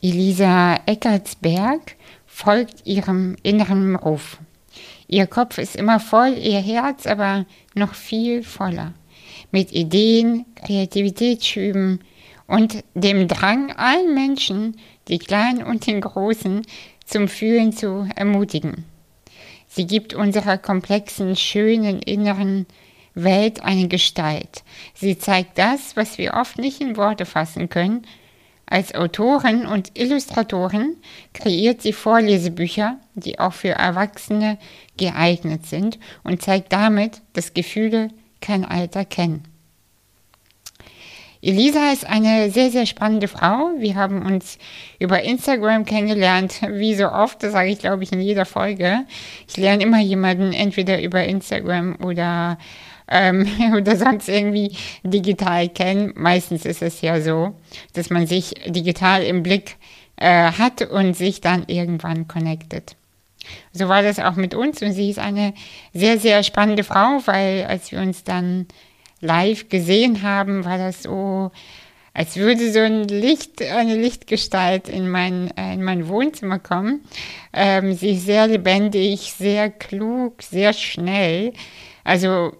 Elisa Eckertsberg folgt ihrem inneren Ruf. Ihr Kopf ist immer voll, ihr Herz aber noch viel voller. Mit Ideen, Kreativitätsschüben und dem Drang, allen Menschen, die Kleinen und den Großen, zum Fühlen zu ermutigen. Sie gibt unserer komplexen, schönen inneren Welt eine Gestalt. Sie zeigt das, was wir oft nicht in Worte fassen können, als Autorin und Illustratorin kreiert sie Vorlesebücher, die auch für Erwachsene geeignet sind und zeigt damit, dass Gefühle kein Alter kennen. Elisa ist eine sehr, sehr spannende Frau. Wir haben uns über Instagram kennengelernt, wie so oft, das sage ich, glaube ich, in jeder Folge. Ich lerne immer jemanden entweder über Instagram oder ähm, oder sonst irgendwie digital kennen. Meistens ist es ja so, dass man sich digital im Blick äh, hat und sich dann irgendwann connectet. So war das auch mit uns und sie ist eine sehr, sehr spannende Frau, weil als wir uns dann live gesehen haben, war das so, als würde so ein Licht, eine Lichtgestalt in mein, äh, in mein Wohnzimmer kommen. Ähm, sie ist sehr lebendig, sehr klug, sehr schnell. Also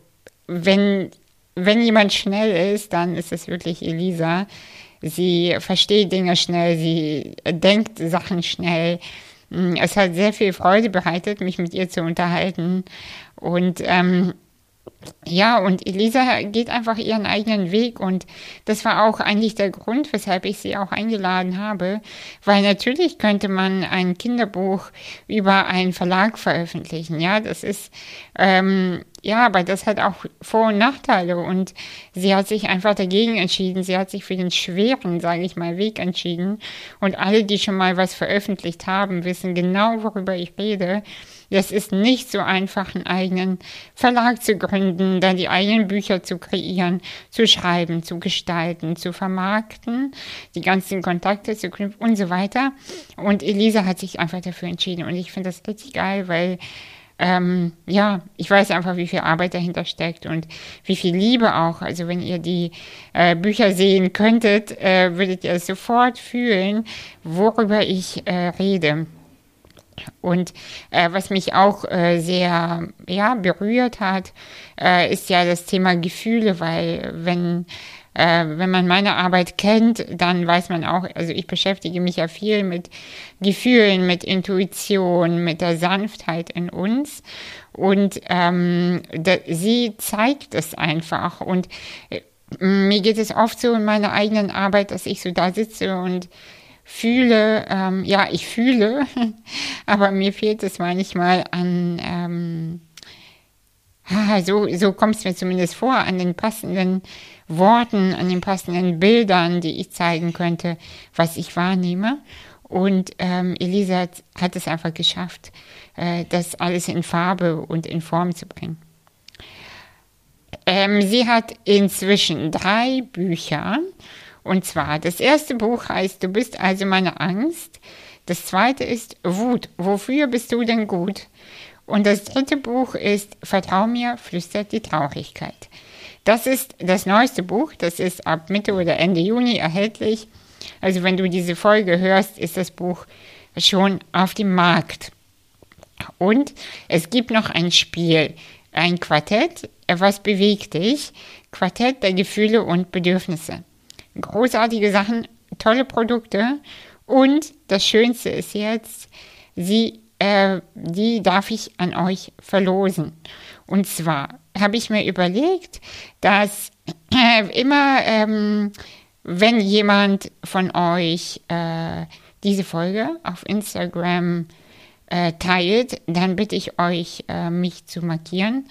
wenn, wenn jemand schnell ist, dann ist es wirklich Elisa. Sie versteht Dinge schnell, sie denkt Sachen schnell. Mm, es hat sehr viel Freude bereitet, mich mit ihr zu unterhalten. Und ähm, ja, und Elisa geht einfach ihren eigenen Weg und das war auch eigentlich der Grund, weshalb ich sie auch eingeladen habe, weil natürlich könnte man ein Kinderbuch über einen Verlag veröffentlichen, ja, das ist, ähm, ja, aber das hat auch Vor- und Nachteile und sie hat sich einfach dagegen entschieden, sie hat sich für den schweren, sage ich mal, Weg entschieden und alle, die schon mal was veröffentlicht haben, wissen genau, worüber ich rede es ist nicht so einfach, einen eigenen Verlag zu gründen, dann die eigenen Bücher zu kreieren, zu schreiben, zu gestalten, zu vermarkten, die ganzen Kontakte zu knüpfen und so weiter. Und Elisa hat sich einfach dafür entschieden. Und ich finde das richtig geil, weil ähm, ja, ich weiß einfach, wie viel Arbeit dahinter steckt und wie viel Liebe auch. Also wenn ihr die äh, Bücher sehen könntet, äh, würdet ihr sofort fühlen, worüber ich äh, rede. Und äh, was mich auch äh, sehr ja, berührt hat, äh, ist ja das Thema Gefühle, weil wenn, äh, wenn man meine Arbeit kennt, dann weiß man auch, also ich beschäftige mich ja viel mit Gefühlen, mit Intuition, mit der Sanftheit in uns. Und ähm, da, sie zeigt es einfach. Und äh, mir geht es oft so in meiner eigenen Arbeit, dass ich so da sitze und fühle, ähm, ja, ich fühle, aber mir fehlt es manchmal an, ähm, so, so kommt es mir zumindest vor, an den passenden Worten, an den passenden Bildern, die ich zeigen könnte, was ich wahrnehme. Und ähm, Elisa hat es einfach geschafft, äh, das alles in Farbe und in Form zu bringen. Ähm, sie hat inzwischen drei Bücher und zwar, das erste Buch heißt Du bist also meine Angst. Das zweite ist Wut. Wofür bist du denn gut? Und das dritte Buch ist Vertrau mir, flüstert die Traurigkeit. Das ist das neueste Buch. Das ist ab Mitte oder Ende Juni erhältlich. Also wenn du diese Folge hörst, ist das Buch schon auf dem Markt. Und es gibt noch ein Spiel, ein Quartett, was bewegt dich? Quartett der Gefühle und Bedürfnisse großartige Sachen, tolle Produkte. Und das Schönste ist jetzt, sie, äh, die darf ich an euch verlosen. Und zwar habe ich mir überlegt, dass äh, immer, ähm, wenn jemand von euch äh, diese Folge auf Instagram äh, teilt, dann bitte ich euch, äh, mich zu markieren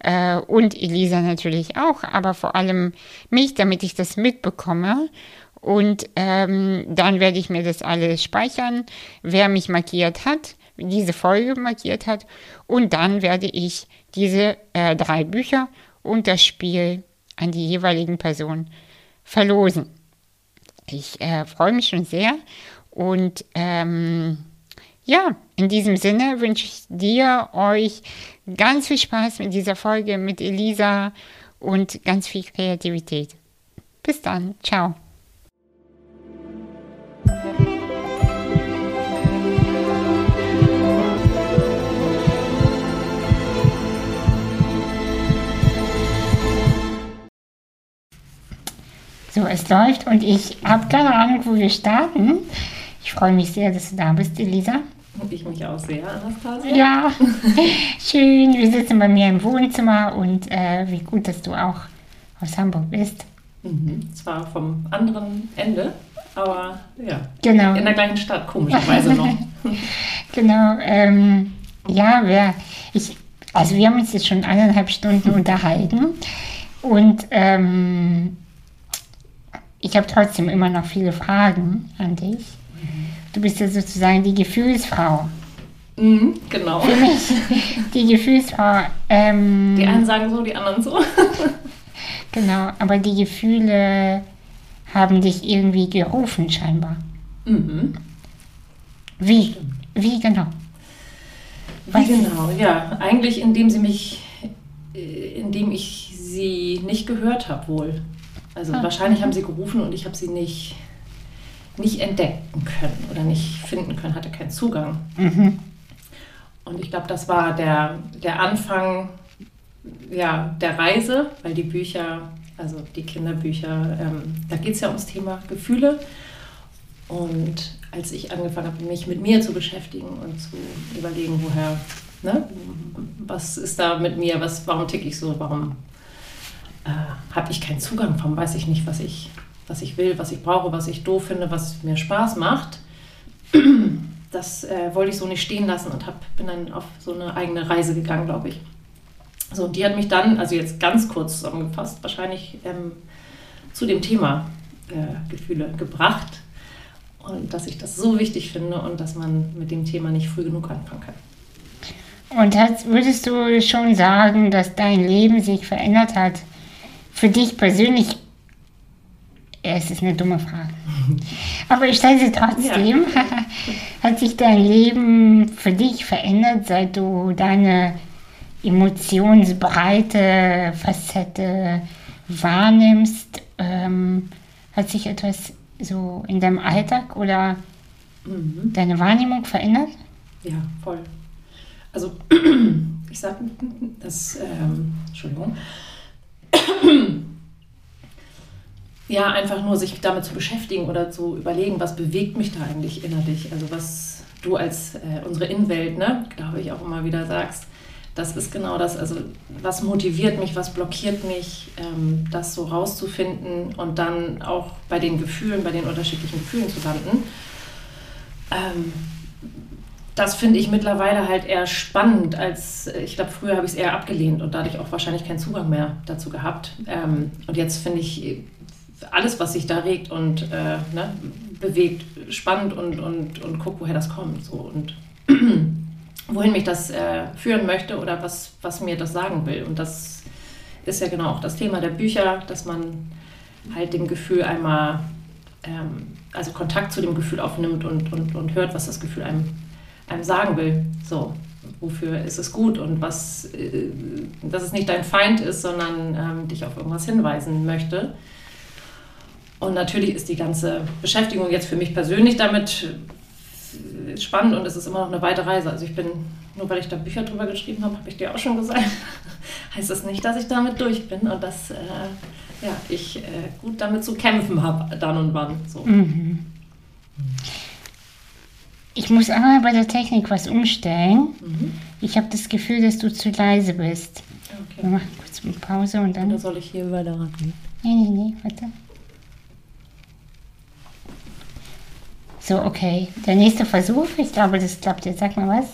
äh, und Elisa natürlich auch, aber vor allem mich, damit ich das mitbekomme. Und ähm, dann werde ich mir das alles speichern, wer mich markiert hat, diese Folge markiert hat. Und dann werde ich diese äh, drei Bücher und das Spiel an die jeweiligen Personen verlosen. Ich äh, freue mich schon sehr und ähm, ja, in diesem Sinne wünsche ich dir, euch ganz viel Spaß mit dieser Folge mit Elisa und ganz viel Kreativität. Bis dann, ciao. So, es läuft und ich habe keine Ahnung, wo wir starten. Ich freue mich sehr, dass du da bist, Elisa. Und ich mich auch sehr, Anastasia. Ja, schön. Wir sitzen bei mir im Wohnzimmer und äh, wie gut, dass du auch aus Hamburg bist. Mhm. Zwar vom anderen Ende, aber ja. Genau. In der gleichen Stadt, komischerweise noch. genau. Ähm, ja, wir, ich, also wir haben uns jetzt schon eineinhalb Stunden unterhalten und ähm, ich habe trotzdem immer noch viele Fragen an dich. Du bist ja sozusagen die Gefühlsfrau. Mhm, genau. Für mich die Gefühlsfrau. Ähm, Die einen sagen so, die anderen so. Genau, aber die Gefühle haben dich irgendwie gerufen scheinbar. Mhm. Wie? Wie genau? Wie genau, ja. Eigentlich indem sie mich, äh, indem ich sie nicht gehört habe wohl. Also Ah. wahrscheinlich haben sie gerufen und ich habe sie nicht, nicht entdecken können oder nicht finden können, hatte keinen Zugang. Mhm. Und ich glaube, das war der, der Anfang ja, der Reise, weil die Bücher, also die Kinderbücher, ähm, da geht es ja ums Thema Gefühle. Und als ich angefangen habe, mich mit mir zu beschäftigen und zu überlegen, woher, ne, was ist da mit mir, was, warum ticke ich so, warum äh, habe ich keinen Zugang, warum weiß ich nicht, was ich, was ich will, was ich brauche, was ich doof finde, was mir Spaß macht. Das äh, wollte ich so nicht stehen lassen und hab, bin dann auf so eine eigene Reise gegangen, glaube ich. So, und die hat mich dann, also jetzt ganz kurz zusammengefasst, wahrscheinlich ähm, zu dem Thema äh, Gefühle gebracht. Und dass ich das so wichtig finde und dass man mit dem Thema nicht früh genug anfangen kann. Und hat, würdest du schon sagen, dass dein Leben sich verändert hat? Für dich persönlich? Ja, es ist eine dumme Frage. Aber ich stelle sie trotzdem. hat sich dein Leben für dich verändert, seit du deine emotionsbreite Facette wahrnimmst? Ähm, hat sich etwas so in deinem Alltag oder Mhm. deine Wahrnehmung verändert? Ja, voll. Also, ich sag, das, ähm, Entschuldigung. Ja, einfach nur sich damit zu beschäftigen oder zu überlegen, was bewegt mich da eigentlich innerlich. Also was du als äh, unsere Innenwelt, ne, glaube ich, auch immer wieder sagst. Das ist genau das. Also was motiviert mich, was blockiert mich, ähm, das so rauszufinden und dann auch bei den Gefühlen, bei den unterschiedlichen Gefühlen zu landen. Ähm, das finde ich mittlerweile halt eher spannend, als äh, ich glaube, früher habe ich es eher abgelehnt und dadurch auch wahrscheinlich keinen Zugang mehr dazu gehabt. Ähm, und jetzt finde ich äh, alles, was sich da regt und äh, ne, bewegt, spannend und, und, und guck, woher das kommt. So. Und wohin mich das äh, führen möchte oder was, was mir das sagen will. Und das ist ja genau auch das Thema der Bücher, dass man halt dem Gefühl einmal, ähm, also Kontakt zu dem Gefühl aufnimmt und, und, und hört, was das Gefühl einem, einem sagen will. So, wofür ist es gut und was, äh, dass es nicht dein Feind ist, sondern ähm, dich auf irgendwas hinweisen möchte. Und natürlich ist die ganze Beschäftigung jetzt für mich persönlich damit äh, spannend und es ist immer noch eine weite Reise. Also ich bin, nur weil ich da Bücher drüber geschrieben habe, habe ich dir auch schon gesagt, heißt das nicht, dass ich damit durch bin und dass äh, ja, ich äh, gut damit zu kämpfen habe, dann und wann. So. Mhm. Ich muss einmal bei der Technik was umstellen. Mhm. Ich habe das Gefühl, dass du zu leise bist. Wir Okay. machen kurz eine Pause und dann. Oder soll ich hier weiter rangehen? Nee, nee, nee, warte. So, okay. Der nächste Versuch. Ich glaube, das klappt jetzt. Sag mal was.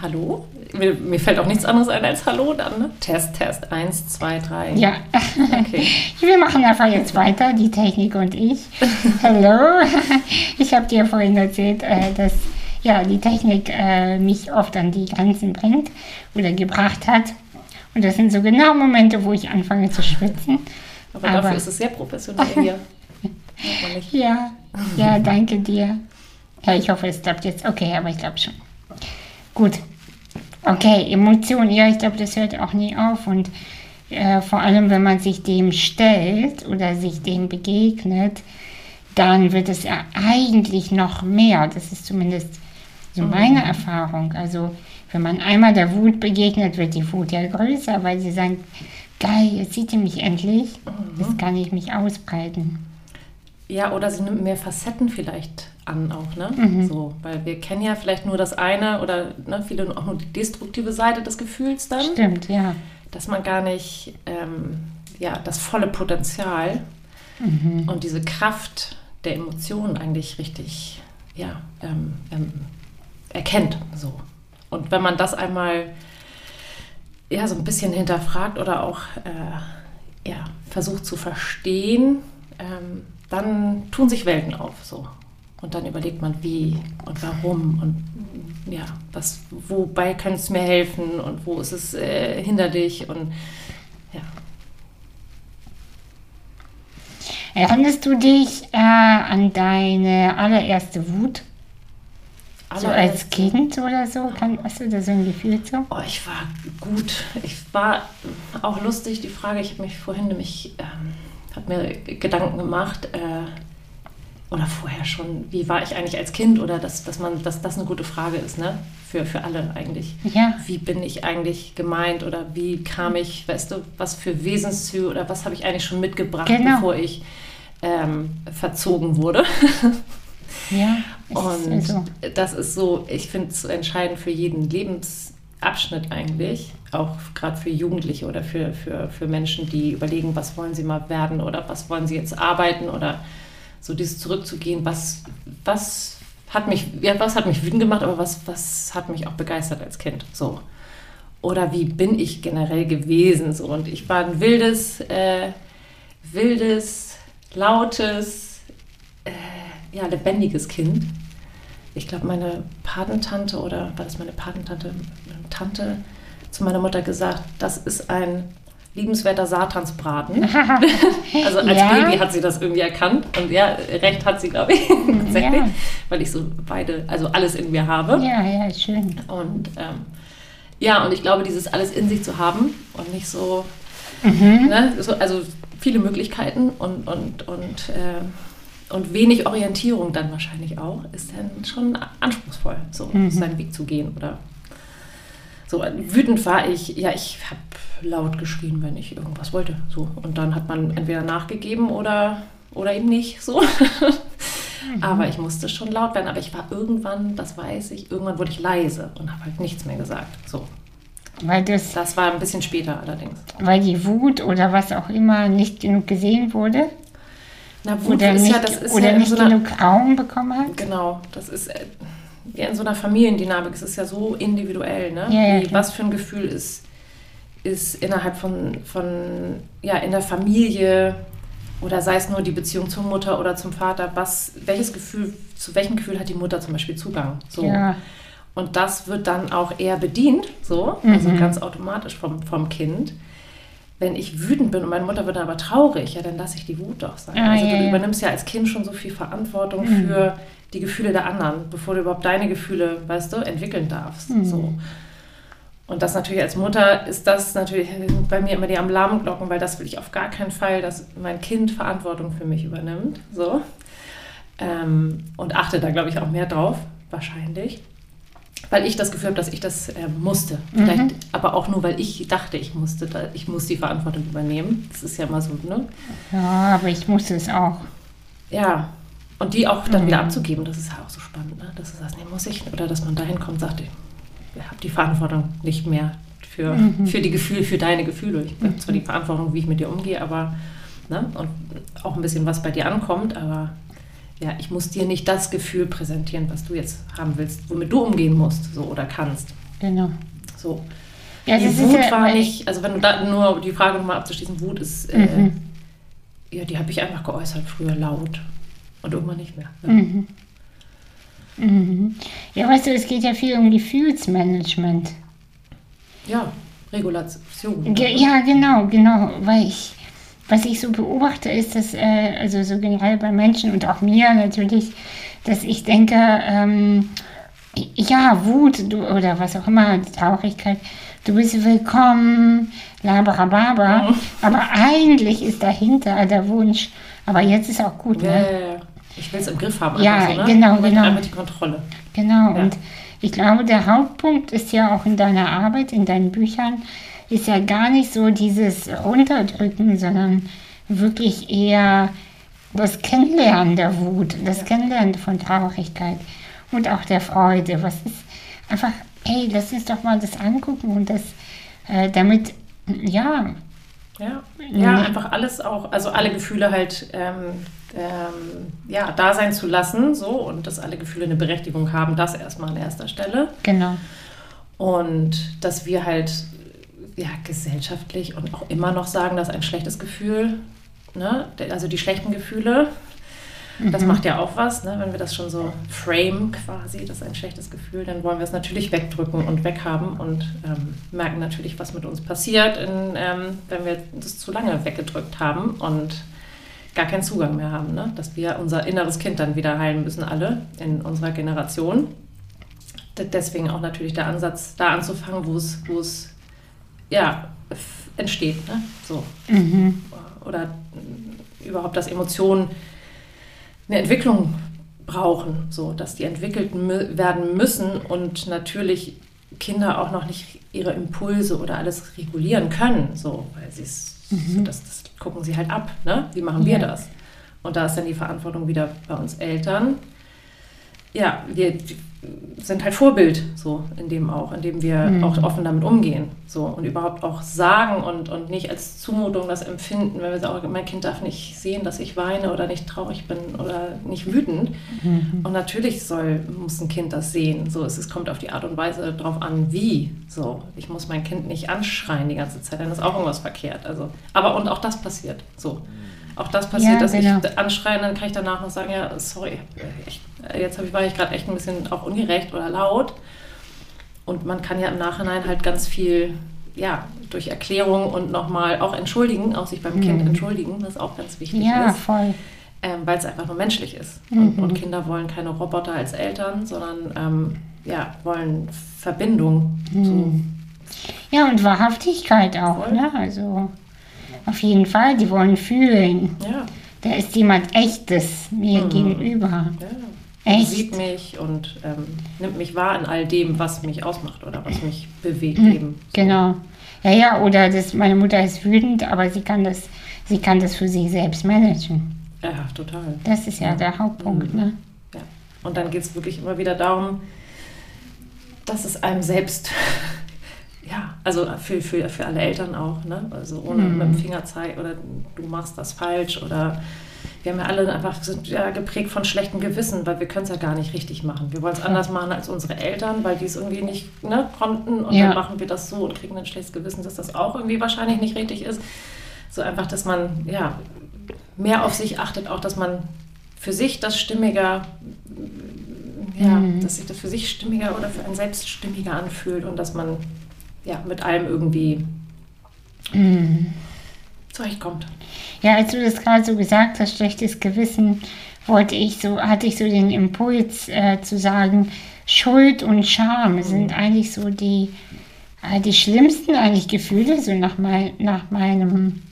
Hallo? Mir, mir fällt auch nichts anderes ein als Hallo dann, ne? Test, Test. Eins, zwei, drei. Ja. Okay. Wir machen einfach jetzt weiter, die Technik und ich. Hallo. Ich habe dir vorhin erzählt, äh, dass ja, die Technik äh, mich oft an die Grenzen bringt oder gebracht hat. Und das sind so genau Momente, wo ich anfange zu schwitzen. Aber, Aber- dafür ist es sehr professionell hier. Ja, ja, danke dir. Ja, ich hoffe, es klappt jetzt. Okay, aber ich glaube schon. Gut. Okay, Emotionen, ja, ich glaube, das hört auch nie auf. Und äh, vor allem, wenn man sich dem stellt oder sich dem begegnet, dann wird es ja eigentlich noch mehr. Das ist zumindest so meine Erfahrung. Also, wenn man einmal der Wut begegnet, wird die Wut ja größer, weil sie sagt, geil, jetzt sieht sie mich endlich. Jetzt kann ich mich ausbreiten. Ja, oder sie nimmt mehr Facetten vielleicht an auch, ne? So, weil wir kennen ja vielleicht nur das eine oder ne, viele auch nur die destruktive Seite des Gefühls dann, Stimmt, ja. dass man gar nicht ähm, ja, das volle Potenzial und diese Kraft der Emotionen eigentlich richtig ja, ähm, ähm, erkennt. So. Und wenn man das einmal ja, so ein bisschen hinterfragt oder auch äh, ja, versucht zu verstehen, ähm, dann tun sich Welten auf. So. Und dann überlegt man, wie und warum und ja, was, wobei könnte es mir helfen und wo ist es äh, hinderlich und ja. Erinnerst du dich äh, an deine allererste Wut? So als Kind oder so? Kann, hast du da so ein Gefühl zu? Oh, ich war gut. Ich war auch lustig, die Frage, ich habe mich vorhin nämlich, ähm, habe mir Gedanken gemacht, äh, oder vorher schon, wie war ich eigentlich als Kind oder dass, dass man, dass das eine gute Frage ist, ne? Für, für alle eigentlich. Ja. Wie bin ich eigentlich gemeint oder wie kam ich, weißt du, was für Wesenszüge oder was habe ich eigentlich schon mitgebracht, Genau. bevor ich ähm, verzogen wurde. Ja. es ist Und also- das ist so, ich finde es so entscheidend für jeden Lebensabschnitt eigentlich, auch gerade für Jugendliche oder für, für, für Menschen, die überlegen, was wollen sie mal werden oder was wollen sie jetzt arbeiten oder so dieses zurückzugehen, was, was hat mich, ja, was hat mich wütend gemacht, aber was, was hat mich auch begeistert als Kind, so. Oder wie bin ich generell gewesen, so. Und ich war ein wildes, äh, wildes, lautes, äh, ja, lebendiges Kind. Ich glaube, meine Patentante oder war das meine Patentante, Tante zu meiner Mutter gesagt, das ist ein liebenswerter Satansbraten. also als Ja. Baby hat sie das irgendwie erkannt und ja, recht hat sie, glaube ich, tatsächlich, Ja. weil ich so beide, also alles in mir habe. ja, ja, schön. Und ähm, ja, und ich glaube, dieses alles in sich zu haben und nicht so, Mhm. ne, so also viele Möglichkeiten und, und, und, äh, und wenig Orientierung dann wahrscheinlich auch, ist dann schon anspruchsvoll, so Mhm. seinen Weg zu gehen. Oder so wütend war ich, ja, ich habe laut geschrien, wenn ich irgendwas wollte. So. Und dann hat man entweder nachgegeben oder, oder eben nicht so. Aber ich musste schon laut werden. Aber ich war irgendwann, das weiß ich, irgendwann wurde ich leise und habe halt nichts mehr gesagt. So. Weil, das, Das war ein bisschen später allerdings. weil die Wut oder was auch immer nicht genug gesehen wurde Na, Wut oder ist nicht, ja, das ist oder ja nicht so genug Raum bekommen hat. Genau, das ist äh, ja in so einer Familiendynamik. Es ist ja so individuell, ne? Ja, ja, Wie, was für ein Gefühl ist, ist innerhalb von, von, ja, in der Familie oder sei es nur die Beziehung zur Mutter oder zum Vater, was, welches Gefühl, zu welchem Gefühl hat die Mutter zum Beispiel Zugang? So. Ja. Und das wird dann auch eher bedient, so, also Mhm. ganz automatisch vom, vom Kind. Wenn ich wütend bin und meine Mutter wird dann aber traurig, ja, dann lasse ich die Wut doch sein. Ah, also ja, du. Mhm. übernimmst ja als Kind schon so viel Verantwortung für die Gefühle der anderen, bevor du überhaupt deine Gefühle, weißt du, entwickeln darfst. Mhm. So. Und das natürlich als Mutter ist das natürlich bei mir immer die Alarmglocken, weil das will ich auf gar keinen Fall, dass mein Kind Verantwortung für mich übernimmt. So. Ähm, und achte da, glaube ich, auch mehr drauf, wahrscheinlich. Weil ich das Gefühl habe, dass ich das äh, musste. Vielleicht, Mhm. aber auch nur, weil ich dachte, ich musste, da, ich muss die Verantwortung übernehmen. Das ist ja immer so, ne? ja, aber ich musste es auch. Ja. Und die auch dann wieder Mhm. abzugeben, das ist ja auch so spannend, ne? Dass du sagst, nee, muss ich. Oder dass man dahin kommt und sagt, ich habe die Verantwortung nicht mehr für, Mhm. für die Gefühle, für deine Gefühle. Ich habe zwar die Verantwortung, wie ich mit dir umgehe, aber, ne? Und auch ein bisschen, was bei dir ankommt, aber ja, ich muss dir nicht das Gefühl präsentieren, was du jetzt haben willst, womit du umgehen musst, so oder kannst. Genau. So. Ja, die Wut ja, war nicht, also wenn du da nur die Frage nochmal abzuschließen, Wut ist, äh, Mhm. ja, die habe ich einfach geäußert früher laut und irgendwann nicht mehr. Ja. Mhm. Mhm. Ja, weißt du, es geht ja viel um Gefühlsmanagement. Ja, Regulation. Ge ja, genau, genau, weil ich, was ich so beobachte, ist, dass, äh, also so generell bei Menschen und auch mir natürlich, dass ich denke, ähm, ja, Wut du, oder was auch immer, Traurigkeit, du bist willkommen, labarababa, Mhm. aber eigentlich ist dahinter der Wunsch, aber jetzt ist auch gut, Ja, ne? ja, ja. Ich will es im Griff haben. Ja, so, ne? genau, genau. Die Kontrolle. Genau, Ja. und ich glaube, der Hauptpunkt ist ja auch in deiner Arbeit, in deinen Büchern, ist ja gar nicht so dieses Runterdrücken, sondern wirklich eher das Kennenlernen der Wut, das. Kennenlernen von Traurigkeit und auch der Freude. Was ist einfach, hey, lass uns doch mal das angucken und das äh, damit, ja. Ja, ja, einfach alles auch, also alle Gefühle halt ähm, ähm, ja, da sein zu lassen, so und dass alle Gefühle eine Berechtigung haben, das erstmal an erster Stelle. Genau. Und dass wir halt ja, gesellschaftlich und auch immer noch sagen, dass ein schlechtes Gefühl, ne, also die schlechten Gefühle, das mhm. macht ja auch was, ne? wenn wir das schon so frame quasi, das ist ein schlechtes Gefühl, dann wollen wir es natürlich wegdrücken und weghaben und ähm, merken natürlich, was mit uns passiert, in, ähm, wenn wir das zu lange weggedrückt haben und gar keinen Zugang mehr haben. Ne? Dass wir unser inneres Kind dann wieder heilen müssen, alle in unserer Generation. Deswegen auch natürlich der Ansatz, da anzufangen, wo es ja, entsteht. Ne? So. Mhm. Oder überhaupt, dass Emotionen eine Entwicklung brauchen, so dass die entwickelt werden müssen und natürlich Kinder auch noch nicht ihre Impulse oder alles regulieren können, so weil sie es mhm. so, das, das, gucken sie halt ab, ne? Wie machen wir ja. das? Und da ist dann die Verantwortung wieder bei uns Eltern. Ja, wir, sind halt Vorbild, so in dem auch, in dem wir mhm. auch offen damit umgehen. So und überhaupt auch sagen und, und nicht als Zumutung das empfinden, wenn wir sagen, mein Kind darf nicht sehen, dass ich weine oder nicht traurig bin oder nicht wütend. Mhm. Und natürlich soll, muss ein Kind das sehen. So, es, es kommt auf die Art und Weise darauf an, wie. So, ich muss mein Kind nicht anschreien die ganze Zeit, dann ist auch irgendwas verkehrt. Also, aber und auch das passiert. So. Auch das passiert, ja, dass genau. ich anschreie, dann kann ich danach noch sagen, ja, sorry, ich äh, jetzt ich, war ich gerade echt ein bisschen auch ungerecht oder laut. Und man kann ja im Nachhinein halt ganz viel, ja, durch Erklärung und nochmal auch entschuldigen, auch sich beim mhm. Kind entschuldigen, was auch ganz wichtig ja, ist. voll. Ähm, Weil es einfach nur menschlich ist. Mhm. Und, und, Kinder wollen keine Roboter als Eltern, sondern ähm, ja, wollen Verbindung. Mhm. So. Ja, und Wahrhaftigkeit auch, ne? Also auf jeden Fall, die wollen fühlen. Ja. Da ist jemand Echtes mir mhm. gegenüber. Ja. Echt? sieht mich und ähm, nimmt mich wahr in all dem, was mich ausmacht oder was mich bewegt mhm, eben. So. Genau. Ja, ja, oder das, meine Mutter ist wütend, aber sie kann das, sie kann das für sich selbst managen. Ja, total. Das ist ja, der Hauptpunkt, mhm. ne? Ja. Und dann geht es wirklich immer wieder darum, dass es einem selbst, ja, also für, für, für alle Eltern auch, ne? Also ohne mhm. mit dem Finger zeigen oder du machst das falsch oder wir haben ja alle einfach sind ja geprägt von schlechtem Gewissen, weil wir können es ja gar nicht richtig machen. Wir wollen es anders machen als unsere Eltern, weil die es irgendwie nicht ne, konnten und ja. dann machen wir das so und kriegen ein schlechtes Gewissen, dass das auch irgendwie wahrscheinlich nicht richtig ist. So einfach, dass man ja mehr auf sich achtet, auch dass man für sich das stimmiger, ja, mhm. dass sich das für sich stimmiger oder für einen selbst stimmiger anfühlt und dass man ja mit allem irgendwie mhm. Zurechtkommt. Ja, als du das gerade so gesagt hast, schlechtes Gewissen, wollte ich so, hatte ich so den Impuls äh, zu sagen, Schuld und Scham sind eigentlich so die, äh, die schlimmsten eigentlich Gefühle, so nach, mein, nach meinem,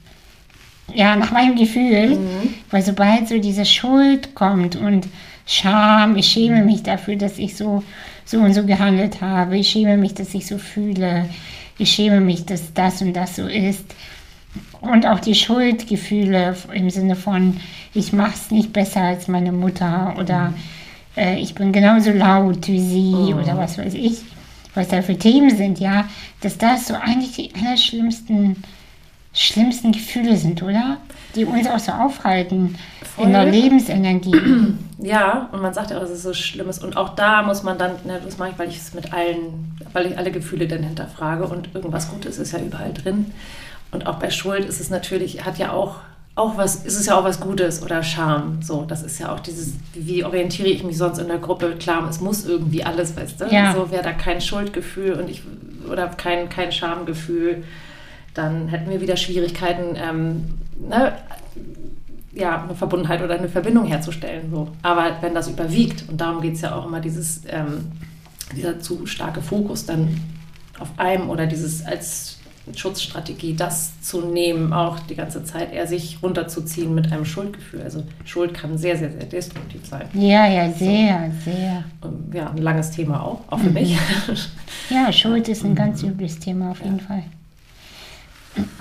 ja, nach meinem Gefühl. Mhm. Weil sobald so diese Schuld kommt und Scham, ich schäme mich dafür, dass ich so, so und so gehandelt habe, ich schäme mich, dass ich so fühle, ich schäme mich, dass das und das so ist und auch die Schuldgefühle im Sinne von, ich mache es nicht besser als meine Mutter oder mhm. äh, ich bin genauso laut wie sie mhm. oder was weiß ich, was da für Themen sind, ja, dass das so eigentlich die allerschlimmsten schlimmsten Gefühle sind, oder? Die uns auch so aufhalten Voll. in der Lebensenergie. Ja, und man sagt ja auch, dass es so schlimm ist. Und auch da muss man dann, ne, das mache ich, weil ich es mit allen, weil ich alle Gefühle dann hinterfrage und irgendwas Gutes ist ja überall drin. Und auch bei Schuld ist es natürlich, hat ja auch, auch was, ist es ja auch was Gutes oder Scham. So, das ist ja auch dieses, wie orientiere ich mich sonst in der Gruppe? Klar, es muss irgendwie alles, weißt du? Ja. So wäre da kein Schuldgefühl und ich, oder kein, kein Schamgefühl, dann hätten wir wieder Schwierigkeiten, ähm, ne, ja, eine Verbundenheit oder eine Verbindung herzustellen. So. Aber wenn das überwiegt, und darum geht es ja auch immer, dieses, ähm, dieser zu starke Fokus dann auf einem oder dieses als Schutzstrategie, das zu nehmen, auch die ganze Zeit eher sich runterzuziehen mit einem Schuldgefühl. Also Schuld kann sehr, sehr, sehr destruktiv sein. Ja, ja, sehr, so. sehr. Ja, ein langes Thema auch, auch für mhm. mich. Ja, Schuld ist ein ganz übles Thema auf jeden ja. Fall.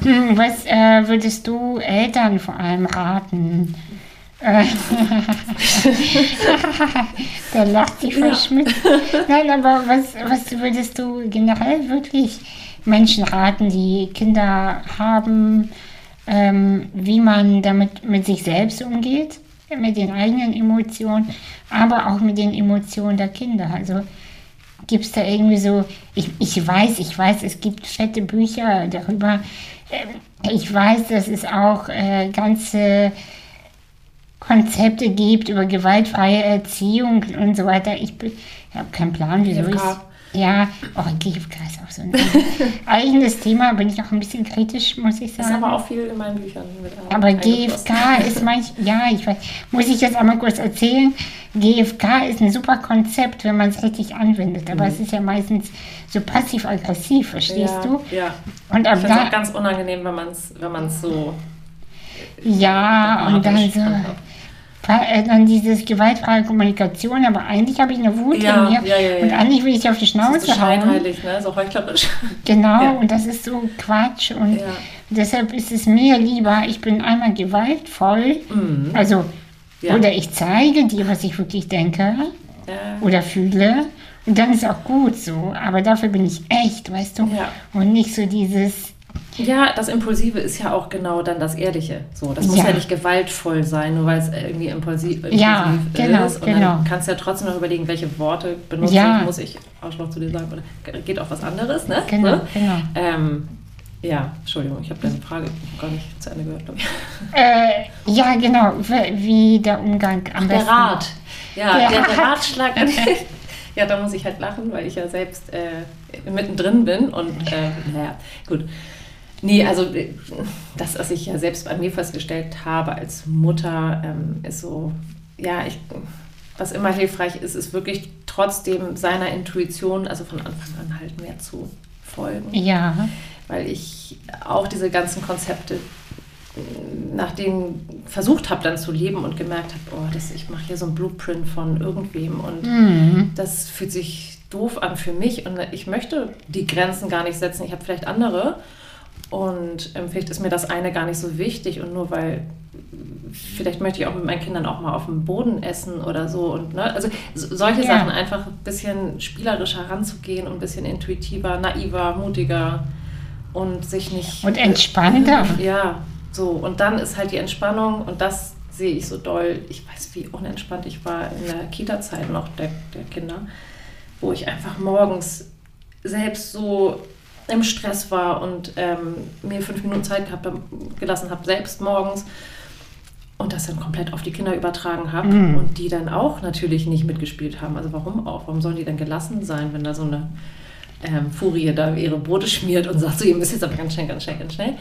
Was äh, würdest du Eltern vor allem raten, da lacht sich verschmitzt. Nein, aber was, was würdest du generell wirklich Menschen raten, die Kinder haben, ähm, wie man damit mit sich selbst umgeht, mit den eigenen Emotionen, aber auch mit den Emotionen der Kinder? Also gibt es da irgendwie so, ich, ich weiß, ich weiß, es gibt fette Bücher darüber. Ähm, ich weiß, dass es auch äh, ganze Konzepte gibt über gewaltfreie Erziehung und so weiter. Ich, ich habe keinen Plan, wieso ich. Ja, oh, GFK ist auch so ein eigenes Thema, bin ich auch ein bisschen kritisch, muss ich sagen. Ist aber auch viel in meinen Büchern mit Aber GFK ist manch, ja, ich weiß, muss ich jetzt einmal kurz erzählen. GFK ist ein super Konzept, wenn man es richtig anwendet, aber mhm. es ist ja meistens so passiv-aggressiv, verstehst ja, du? Ja. Und ab ich finde es auch ganz unangenehm, wenn man es wenn so. Ja, und dann so. Äh, dann dieses gewaltfreie Kommunikation, aber eigentlich habe ich eine Wut ja, in mir ja, ja, und eigentlich will ich auf die Schnauze das ist so hauen. Scheinheilig, ne? so heuchlerisch. Genau, und das ist so Quatsch und deshalb ist es mir lieber, ich bin einmal gewaltvoll, mhm. also oder ich zeige dir, was ich wirklich denke oder fühle und dann ist auch gut so, aber dafür bin ich echt, weißt du, und nicht so dieses ja, das Impulsive ist ja auch genau dann das Ehrliche. So, das muss ja, ja nicht gewaltvoll sein, nur weil es irgendwie impulsiv, impulsiv ja, genau, ist. Und genau. dann kannst du ja trotzdem noch überlegen, welche Worte benutze ja. ich, muss ich auch noch zu dir sagen, oder geht auch was anderes, ne? Genau, so? genau. Ähm, ja, Entschuldigung, ich habe deine Frage gar nicht zu Ende gehört, glaube ich. Äh, ja, genau, wie der Umgang am Ach, besten. Der Rat. Ja, der, der, der Ratschlag. ja, da muss ich halt lachen, weil ich ja selbst äh, mittendrin bin und äh, naja, gut. Nee, also das, was ich ja selbst bei mir festgestellt habe als Mutter, ähm, ist so, ja, ich, was immer hilfreich ist, ist wirklich trotzdem seiner Intuition, also von Anfang an halt mehr zu folgen. Ja. Weil ich auch diese ganzen Konzepte nach denen versucht habe dann zu leben und gemerkt habe, oh, das, ich mache hier so ein Blueprint von irgendwem und mhm. das fühlt sich doof an für mich und ich möchte die Grenzen gar nicht setzen. Ich habe vielleicht andere und ähm, vielleicht ist mir das eine gar nicht so wichtig und nur weil vielleicht möchte ich auch mit meinen Kindern auch mal auf dem Boden essen oder so. Und, ne? Also solche ja. Sachen einfach ein bisschen spielerischer ranzugehen und ein bisschen intuitiver, naiver, mutiger und sich nicht. Und entspannter. Äh, ja, so. Und dann ist halt die Entspannung und das sehe ich so doll. Ich weiß, wie unentspannt ich war in der Kita-Zeit noch der, der Kinder, wo ich einfach morgens selbst so im Stress war und ähm, mir fünf Minuten Zeit gehabt, gelassen habe, selbst morgens und das dann komplett auf die Kinder übertragen habe mm. und die dann auch natürlich nicht mitgespielt haben. Also warum auch? Warum sollen die dann gelassen sein, wenn da so eine ähm, Furie da ihre Brote schmiert und sagt so, ihr müsst jetzt aber ganz schnell, ganz schnell, ganz schnell.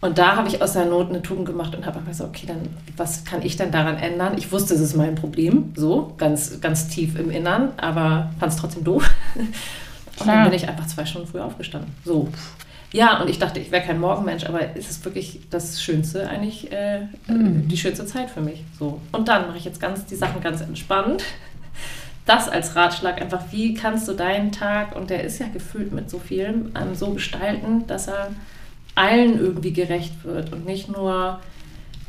Und da habe ich aus der Not eine Tugend gemacht und habe gesagt, okay, dann was kann ich denn daran ändern? Ich wusste, es ist mein Problem, so ganz, ganz tief im Innern, aber fand es trotzdem doof. Und dann bin ich einfach zwei Stunden früher aufgestanden. So. Ja, und ich dachte, ich wäre kein Morgenmensch, aber es ist wirklich das Schönste, eigentlich äh, mhm. die schönste Zeit für mich. So. Und dann mache ich jetzt ganz die Sachen ganz entspannt. Das als Ratschlag einfach, wie kannst du deinen Tag, und der ist ja gefüllt mit so vielem, ähm, so gestalten, dass er allen irgendwie gerecht wird und nicht nur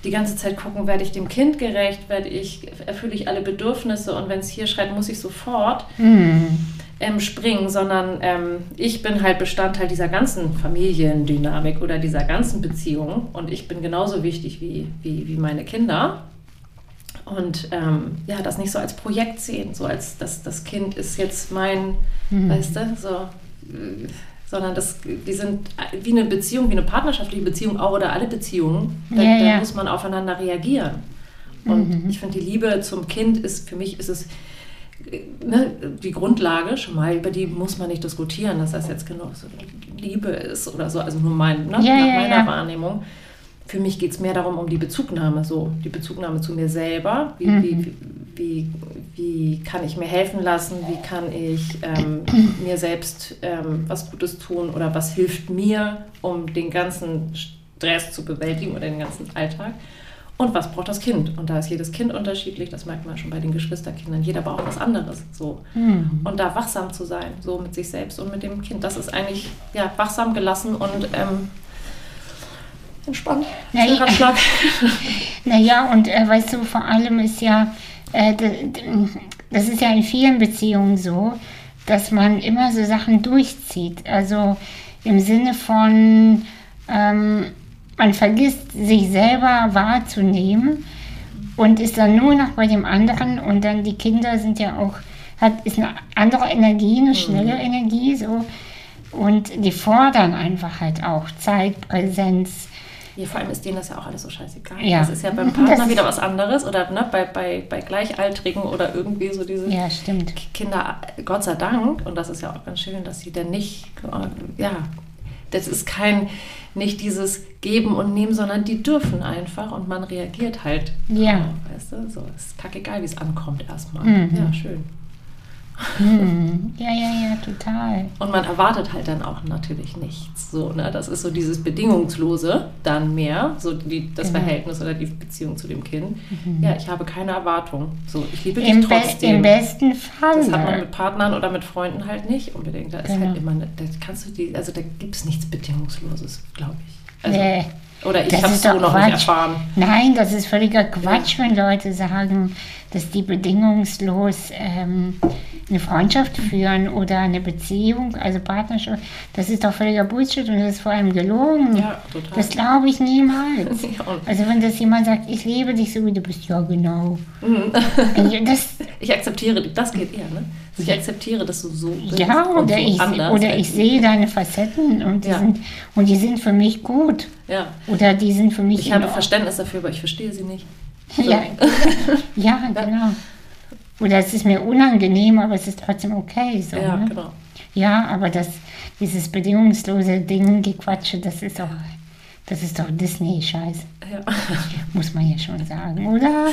die ganze Zeit gucken, werde ich dem Kind gerecht, werde ich, erfülle ich alle Bedürfnisse und wenn es hier schreit, muss ich sofort. Mhm ähm, springen, sondern ähm, ich bin halt Bestandteil dieser ganzen Familiendynamik oder dieser ganzen Beziehung und ich bin genauso wichtig wie, wie, wie meine Kinder. Und ähm, ja, das nicht so als Projekt sehen, so als das, das Kind ist jetzt mein, mhm. weißt du, so, äh, sondern das, die sind wie eine Beziehung, wie eine partnerschaftliche Beziehung auch oder alle Beziehungen, da, ja, ja. da muss man aufeinander reagieren. Und mhm. ich finde, die Liebe zum Kind ist, für mich ist es ne, die Grundlage schon mal, über die muss man nicht diskutieren, dass das jetzt genau so Liebe ist oder so, also nur mein, ne, ja, nach ja, meiner ja. Wahrnehmung. Für mich geht es mehr darum, um die Bezugnahme, so die Bezugnahme zu mir selber. Wie, mhm. wie, wie, wie, kann ich mir helfen lassen? Wie kann ich ähm, mir selbst ähm, was Gutes tun oder was hilft mir, um den ganzen Stress zu bewältigen oder den ganzen Alltag? Und was braucht das Kind? Und da ist jedes Kind unterschiedlich, das merkt man schon bei den Geschwisterkindern. Jeder braucht was anderes. So. Mhm. Und da wachsam zu sein, so mit sich selbst und mit dem Kind, das ist eigentlich ja, wachsam gelassen und ähm, Entspannt. Naja. Naja, und äh, weißt du, vor allem ist ja, äh, das ist ja in vielen Beziehungen so, dass man immer so Sachen durchzieht. Also im Sinne von, ähm, man vergisst sich selber wahrzunehmen und ist dann nur noch bei dem anderen und dann die Kinder sind ja auch, hat, ist eine andere Energie, eine schnelle Energie so. Und die fordern einfach halt auch Zeit, Präsenz, Ja, vor allem ist denen das ja auch alles so scheißegal. Ja. Das ist ja beim Das Partner ist- wieder was anderes oder ne, bei, bei, bei Gleichaltrigen oder irgendwie so diese ja, stimmt. Kinder, Gott sei Dank, und das ist ja auch ganz schön, dass sie dann nicht, ja, das ist kein, nicht dieses Geben und Nehmen, sondern die dürfen einfach und man reagiert halt. Ja. drauf, Weißt du, so, ist kackegal, wie es ankommt erstmal. Mhm. Ja, schön. Hm, ja, ja, ja, total. Und man erwartet halt dann auch natürlich nichts. So, ne? Das ist so dieses Bedingungslose dann mehr, so die, das Genau. Verhältnis oder die Beziehung zu dem Kind. Ja, ich habe keine Erwartung. So, ich liebe dich Im, Be trotzdem. Im besten Fall. Das hat man mit Partnern oder mit Freunden halt nicht unbedingt. Da ist Genau. halt immer, eine, da kannst du die, also da gibt es nichts Bedingungsloses, glaube ich. Also, Nee. Oder ich habe es so noch Quatsch. nicht erfahren. Nein, das ist völliger Quatsch, wenn Leute sagen, dass die bedingungslos ähm, eine Freundschaft führen oder eine Beziehung, also Partnerschaft. Das ist doch völliger Bullshit und das ist vor allem gelogen. Ja, total. Das glaube ich niemals. Also wenn das jemand sagt, ich liebe dich so wie du bist, ja genau. Mhm. Ja, Das, ich akzeptiere, das geht eher, ne? Ich akzeptiere, dass du so bist ja, und oder, so ich, anders oder ich sehe deine Facetten und die, Ja. sind, und die sind für mich gut. Ja. Oder die sind für mich Ich habe. Verständnis dafür, aber ich verstehe sie nicht. Ja, ja, genau. Oder es ist mir unangenehm, aber es ist trotzdem okay. So, Ja, ne? genau. ja aber das, dieses bedingungslose Ding, Gequatsche, das ist doch, das ist doch Disney-Scheiß, Ja. muss man ja schon sagen, oder?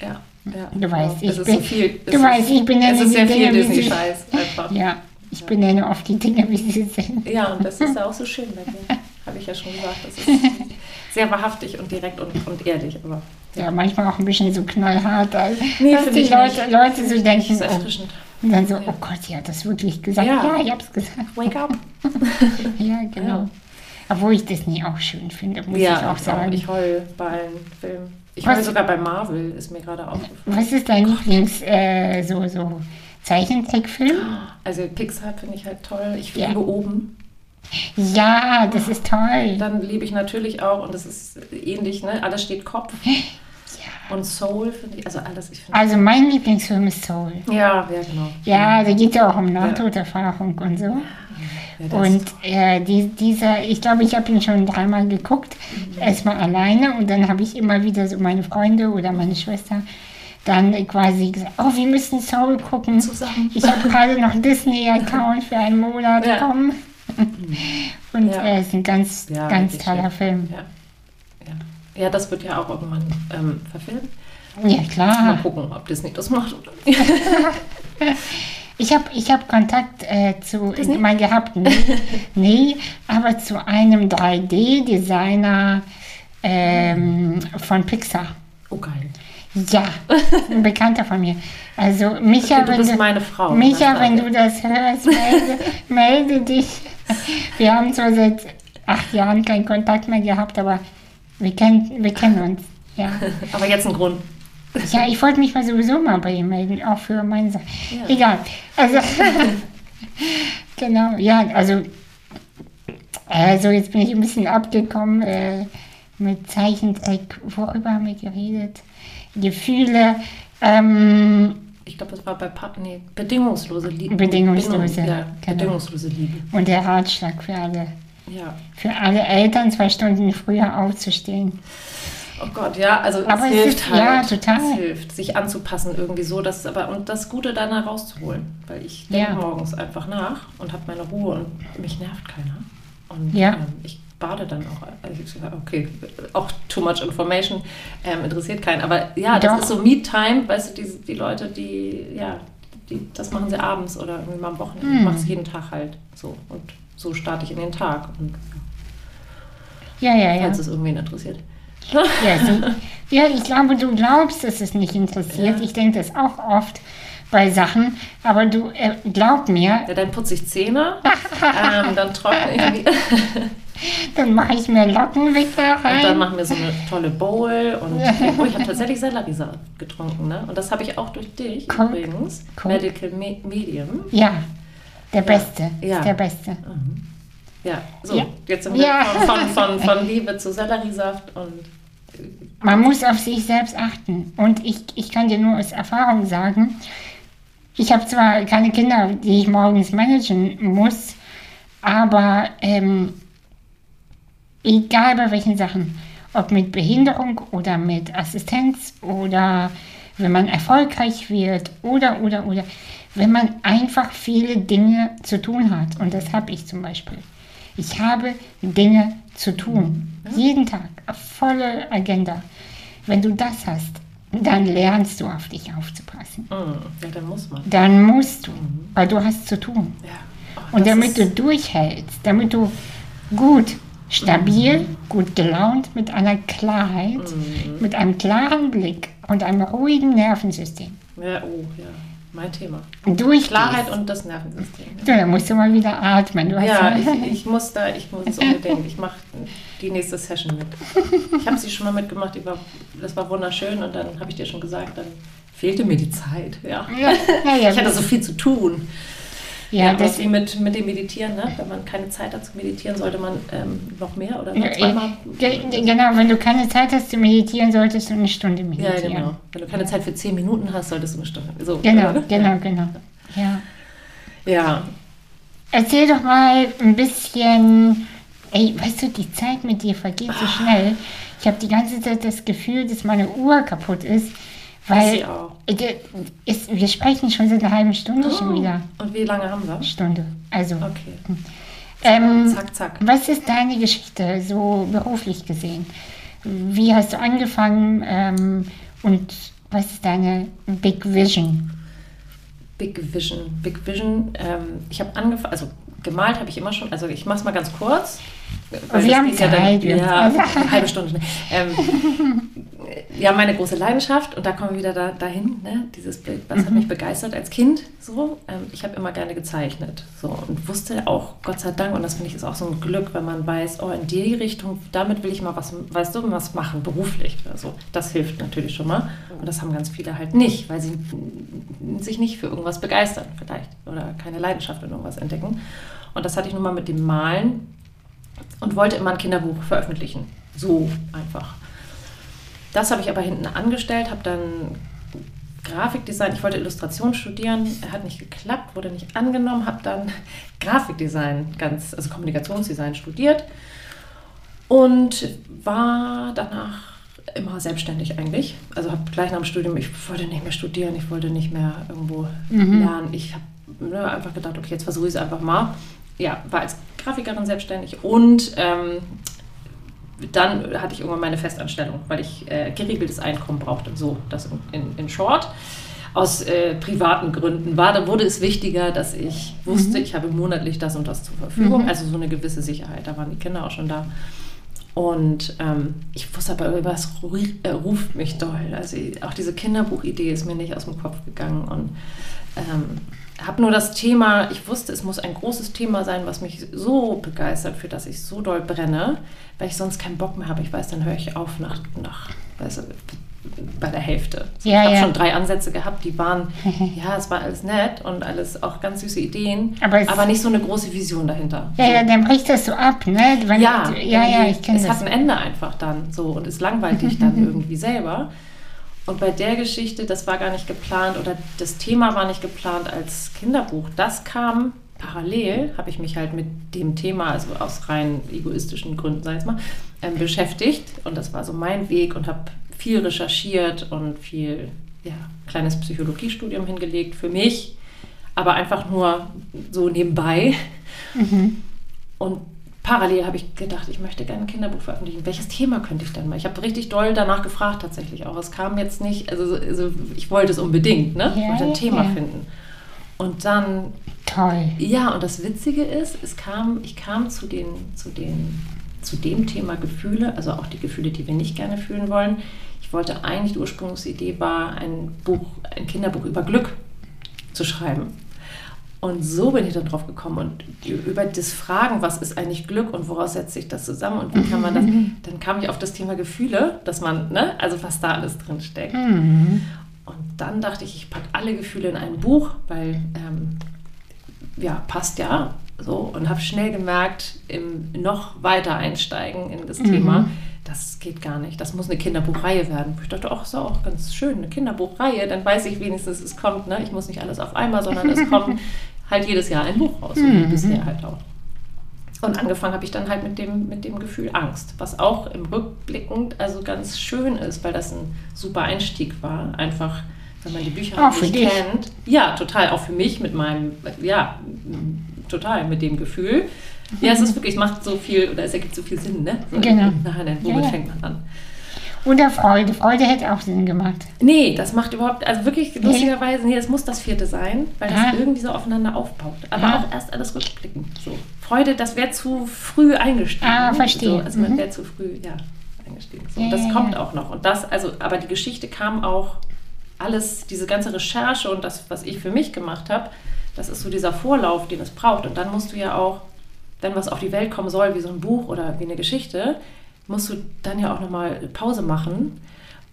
ja. ja. Du weißt, ich bin- so viel, du weißt, ich benenne Es ist sehr viel Dinge, sie- Disney-Scheiß einfach. Ja, ich benenne oft die Dinge, wie sie sind. Ja, und das ist ja auch so schön bei dir. Habe ich ja schon gesagt. Das ist sehr wahrhaftig und direkt und, und ehrlich. Aber Ja, manchmal auch ein bisschen so knallhart, als Nee, dass die Leute, nicht. Leute so das denken, ist oh, und dann so, Ja. oh Gott, ja, das wirklich gesagt. Ja. Ja, ich hab's gesagt. Wake up. Ja, genau. Ja. Obwohl ich Disney auch schön finde, muss ja, ich auch sagen. Ich heul bei allen Filmen. Ich heul sogar bei Marvel, ist mir gerade aufgefallen. Was ist dein Lieblings äh, so, so Zeichentrickfilm? Also Pixar finde ich halt toll. Ich Ja. liebe oben. Ja, das ist toll. Dann liebe ich natürlich auch, und das ist ähnlich, ne? Alles steht Kopf. Und Soul finde ich, also alles, ich. Also mein Lieblingsfilm ist Soul. Ja, ja, genau. Ja, da geht ja auch um Nahtoderfahrung und so. Ja, Und äh, die, dieser, ich glaube, ich habe ihn schon dreimal geguckt. Mhm. Erstmal alleine und dann habe ich immer wieder so meine Freunde oder meine Schwester dann quasi gesagt, oh, wir müssen Soul gucken. Zusammen. Ich habe gerade noch Disney-Account für einen Monat Ja. Und Ja. äh, es ist ein ganz, Ja, ganz toller schön. Film. Ja. Ja. ja, das wird ja auch irgendwann ähm, verfilmt. Ja, Mal klar. gucken, ob Disney das macht oder nicht. Ich habe ich hab Kontakt äh, zu, Disney? mal gehabt, nee, nee, aber zu einem 3D-Designer ähm, von Pixar. Oh, geil. Ja, ein Bekannter von mir. Also Micha, Okay, du wenn du, meine Frau. Micha, Na, wenn du das hörst, melde, melde dich. Wir haben zwar seit acht Jahren keinen Kontakt mehr gehabt, aber wir kennen, wir kennen uns. Ja. Aber jetzt ein Grund. ja, ich wollte mich mal sowieso mal bei ihm melden, auch für meine Sache. Ja. Egal. Also, genau, ja, also, also jetzt bin ich ein bisschen abgekommen äh, mit Zeichentrick. Worüber haben wir geredet? Gefühle. Ähm, Ich glaube, das war bei pa nee, bedingungslose Liebe. Bedingungslose, ja, genau. bedingungslose Liebe. und der Ratschlag für alle. Ja. Für alle Eltern zwei Stunden früher aufzustehen. Oh Gott, ja, also Aber es hilft ist- halt. ja, total. Es hilft, sich anzupassen irgendwie so, dass aber und das Gute dann herauszuholen, weil ich denke Ja. morgens einfach nach und habe meine Ruhe und mich nervt keiner. Und Ja. ähm, ich bade dann auch. Also ich sage, okay, auch too much information ähm, interessiert keinen. Aber ja, das Doch. ist so Me-Time, weißt du, die, die Leute, die, ja, die, das machen sie abends oder irgendwie mal am Wochenende. Ich Hm. mache es jeden Tag halt so. Und so starte ich in den Tag. Und Ja, ja, ja. falls es irgendwen interessiert. Ja, so, ja, ich glaube, du glaubst, dass es nicht interessiert. Ja. Ich denke das auch oft bei Sachen. Aber du äh, glaub mir, Ja, dann putze ich Zähne, ähm, dann trockne ich. Dann mache ich mir Lockenwickler rein. Und dann machen wir so eine tolle Bowl. Und oh, ich habe tatsächlich Selleriesaft getrunken. Ne? Und das habe ich auch durch dich Guck, übrigens. guck. Medical Me Medium. Ja, der Beste. Ja. Ist der Beste. Ja, so, Ja. jetzt sind wir Ja. von, von, von, von Liebe zu Selleriesaft und Man muss auf sich selbst achten. Und ich, ich kann dir nur aus Erfahrung sagen, ich habe zwar keine Kinder, die ich morgens managen muss, aber ähm, egal bei welchen Sachen, ob mit Behinderung oder mit Assistenz oder wenn man erfolgreich wird oder, oder, oder, wenn man einfach viele Dinge zu tun hat. Und das habe ich zum Beispiel. Ich habe Dinge zu tun. Jeden Tag. Volle Agenda. Wenn du das hast, dann lernst du auf dich aufzupassen. mm, ja, dann muss man. Dann musst du, weil du hast zu tun. Ja. Oh, Und damit du durchhältst, damit du gut, stabil, gut gelaunt, mit einer Klarheit, Mhm. mit einem klaren Blick und einem ruhigen Nervensystem Ja, oh, ja, mein Thema. durchgehst, Klarheit und das Nervensystem. Ja. du, dann musst du mal wieder atmen. Du Ja, ich, ich muss da, ich muss es unbedingt. Ich mache die nächste Session mit. Ich habe sie schon mal mitgemacht, die war, das war wunderschön und dann habe ich dir schon gesagt, dann fehlte mir die Zeit. Ja, ja, ja, Ich hatte so viel zu tun. Ja, Ja, das, wie mit, mit dem Meditieren, ne? wenn man keine Zeit hat zu meditieren, sollte man ähm, noch mehr oder ja, noch zweimal. ge- genau, wenn du keine Zeit hast zu meditieren, solltest du eine Stunde Ja, meditieren. genau. Wenn du keine Zeit für zehn Minuten hast, solltest du eine Stunde. So, Genau, oder? genau, genau. Ja. Ja, Erzähl doch mal ein bisschen. Ey, weißt du, die Zeit mit dir vergeht so schnell. Ich habe die ganze Zeit das Gefühl, dass meine Uhr kaputt ist, weil ist, wir sprechen schon seit einer halben Stunde schon wieder. Und wie lange haben wir? Stunde. Also, Okay. ähm, Zack, zack. was ist deine Geschichte, so beruflich gesehen? Wie hast du angefangen ähm, und was ist deine Big Vision? Big Vision. Big Vision. Ähm, ich habe angefangen, also gemalt habe ich immer schon, also ich mache es mal ganz kurz. Weil wir haben ja, Zeit, dann, ja, haben eine halbe Stunde. ne? Ähm, ja, meine große Leidenschaft und da kommen wir wieder da, dahin, ne? dieses Bild, was hat mich begeistert als Kind, so, ähm, ich habe immer gerne gezeichnet, so, und wusste auch, Gott sei Dank, und das finde ich ist auch so ein Glück, wenn man weiß, oh, in die Richtung, damit will ich mal was, weißt du, was machen, beruflich oder so, das hilft natürlich schon mal, und das haben ganz viele halt nicht, weil sie sich nicht für irgendwas begeistern vielleicht, oder keine Leidenschaft in irgendwas entdecken, und das hatte ich nun mal mit dem Malen, und wollte immer ein Kinderbuch veröffentlichen. So einfach. Das habe ich aber hinten angestellt, habe dann Grafikdesign, ich wollte Illustration studieren, hat nicht geklappt, wurde nicht angenommen, habe dann Grafikdesign, ganz, also Kommunikationsdesign studiert und war danach immer selbstständig eigentlich. Also habe gleich nach dem Studium, ich wollte nicht mehr studieren, ich wollte nicht mehr irgendwo lernen. Ich habe ne, einfach gedacht, okay, jetzt versuche ich es einfach mal. Ja, war als Grafikerin selbstständig und ähm, dann hatte ich irgendwann meine Festanstellung, weil ich äh, geregeltes Einkommen brauchte. So, das in, in, in Short. Aus äh, privaten Gründen war, da wurde es wichtiger, dass ich wusste, ich habe monatlich das und das zur Verfügung. Also so eine gewisse Sicherheit. Da waren die Kinder auch schon da. Und ähm, ich wusste aber, was äh, ruft mich doll. Also auch diese Kinderbuchidee ist mir nicht aus dem Kopf gegangen. Und ähm, habe nur das Thema, ich wusste, es muss ein großes Thema sein, was mich so begeistert, für das ich so doll brenne, weil ich sonst keinen Bock mehr habe. Ich weiß, dann höre ich auf nach, nach weißt du, bei der Hälfte. Ja, ich habe ja. schon drei Ansätze gehabt, die waren, ja, es war alles nett und alles auch ganz süße Ideen, Aber aber, es- nicht so eine große Vision dahinter. Ja, ja, dann bricht das so ab, ne? Wenn, Ja, ja, ja, ich kenne es das. hat ein Ende einfach dann so und es langweilt dich dann irgendwie selber. Und bei der Geschichte, das war gar nicht geplant oder das Thema war nicht geplant als Kinderbuch. Das kam parallel, habe ich mich halt mit dem Thema, also aus rein egoistischen Gründen, sag ich jetzt mal, ähm, beschäftigt. Und das war so mein Weg und habe viel recherchiert und viel, ja, kleines Psychologiestudium hingelegt für mich, aber einfach nur so nebenbei. Und parallel habe ich gedacht, ich möchte gerne ein Kinderbuch veröffentlichen. Welches Thema könnte ich denn mal? Ich habe richtig doll danach gefragt tatsächlich auch. Es kam jetzt nicht, also, also ich wollte es unbedingt, ne? Ich wollte ein Thema finden. Und dann, Toll. ja, und das Witzige ist, es kam, ich kam zu den, zu den, zu dem Thema Gefühle, also auch die Gefühle, die wir nicht gerne fühlen wollen. Ich wollte eigentlich, die Ursprungsidee war, ein Buch, ein Kinderbuch über Glück zu schreiben. Und so bin ich dann drauf gekommen. Und über das Fragen, was ist eigentlich Glück und woraus setzt sich das zusammen und wie kann man das, dann kam ich auf das Thema Gefühle, dass man, ne, also was da alles drin steckt. Mhm. Und dann dachte ich, ich packe alle Gefühle in ein Buch, weil, ähm, ja, passt ja so. Und habe schnell gemerkt, im noch weiter einsteigen in das Thema, das geht gar nicht. Das muss eine Kinderbuchreihe werden. Ich dachte, ach, ist auch ganz schön, eine Kinderbuchreihe. Dann weiß ich wenigstens, es kommt, ne? ich muss nicht alles auf einmal, sondern es kommt halt jedes Jahr ein Buch raus, so wie bisher halt auch. Und angefangen habe ich dann halt mit dem, mit dem Gefühl Angst, was auch im Rückblickend also ganz schön ist, weil das ein super Einstieg war. Einfach, wenn man die Bücher Auch für nicht kennt. Ja, total. Auch für mich mit meinem, ja, total mit dem Gefühl. Ja, es ist wirklich, es macht so viel, oder es ergibt so viel Sinn, ne? So, Genau. Nachher, womit Ja, ja. fängt man an? Oder Freude. Freude hätte auch Sinn gemacht. Nee, das macht überhaupt, also wirklich lustigerweise, nee, das muss das vierte sein, weil das Ah. irgendwie so aufeinander aufbaut. Aber Ah. auch erst alles rückblickend. So. Freude, das wäre zu früh eingestiegen. Ah, verstehe. So, also man Mhm. wäre zu früh, ja, eingestiegen. So, Ja, das ja, kommt ja. auch noch. Und das, also, aber die Geschichte kam auch, alles, diese ganze Recherche und das, was ich für mich gemacht habe, das ist so dieser Vorlauf, den es braucht. Und dann musst du ja auch, wenn was auf die Welt kommen soll, wie so ein Buch oder wie eine Geschichte, musst du dann ja auch nochmal Pause machen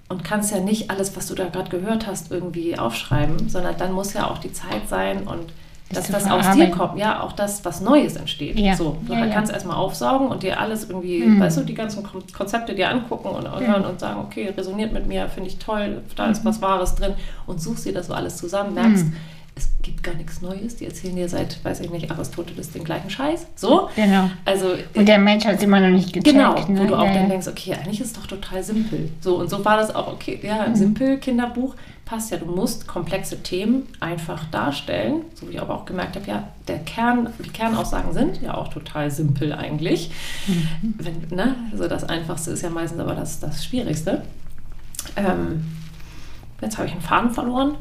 und kannst ja nicht alles, was du da gerade gehört hast, irgendwie aufschreiben, sondern dann muss ja auch die Zeit sein und Das dass das aus dir kommt, ja, auch das, was Neues entsteht. Ja. So, du Ja, ja. kannst erstmal aufsaugen und dir alles irgendwie, Mhm. weißt du, die ganzen Kon- Konzepte dir angucken und, Ja. hören und sagen, okay, resoniert mit mir, finde ich toll, da ist was Wahres drin und suchst dir das so alles zusammen, merkst, Mhm. Es gibt gar nichts Neues, die erzählen dir seit, weiß ich nicht, Aristoteles den gleichen Scheiß. So, Genau. also Und der Mensch hat es immer noch nicht gecheckt. Genau, ne? wo du auch Ja, dann denkst, okay, eigentlich ist es doch total simpel. So, und so war das auch, okay, ja, Mhm. ein simpel Kinderbuch passt ja. Du musst komplexe Themen einfach darstellen, so wie ich aber auch gemerkt habe, ja, der Kern, die Kernaussagen sind ja auch total simpel eigentlich. Mhm. Wenn, ne, also das Einfachste ist ja meistens aber das, das Schwierigste. Ähm, jetzt habe ich einen Faden verloren.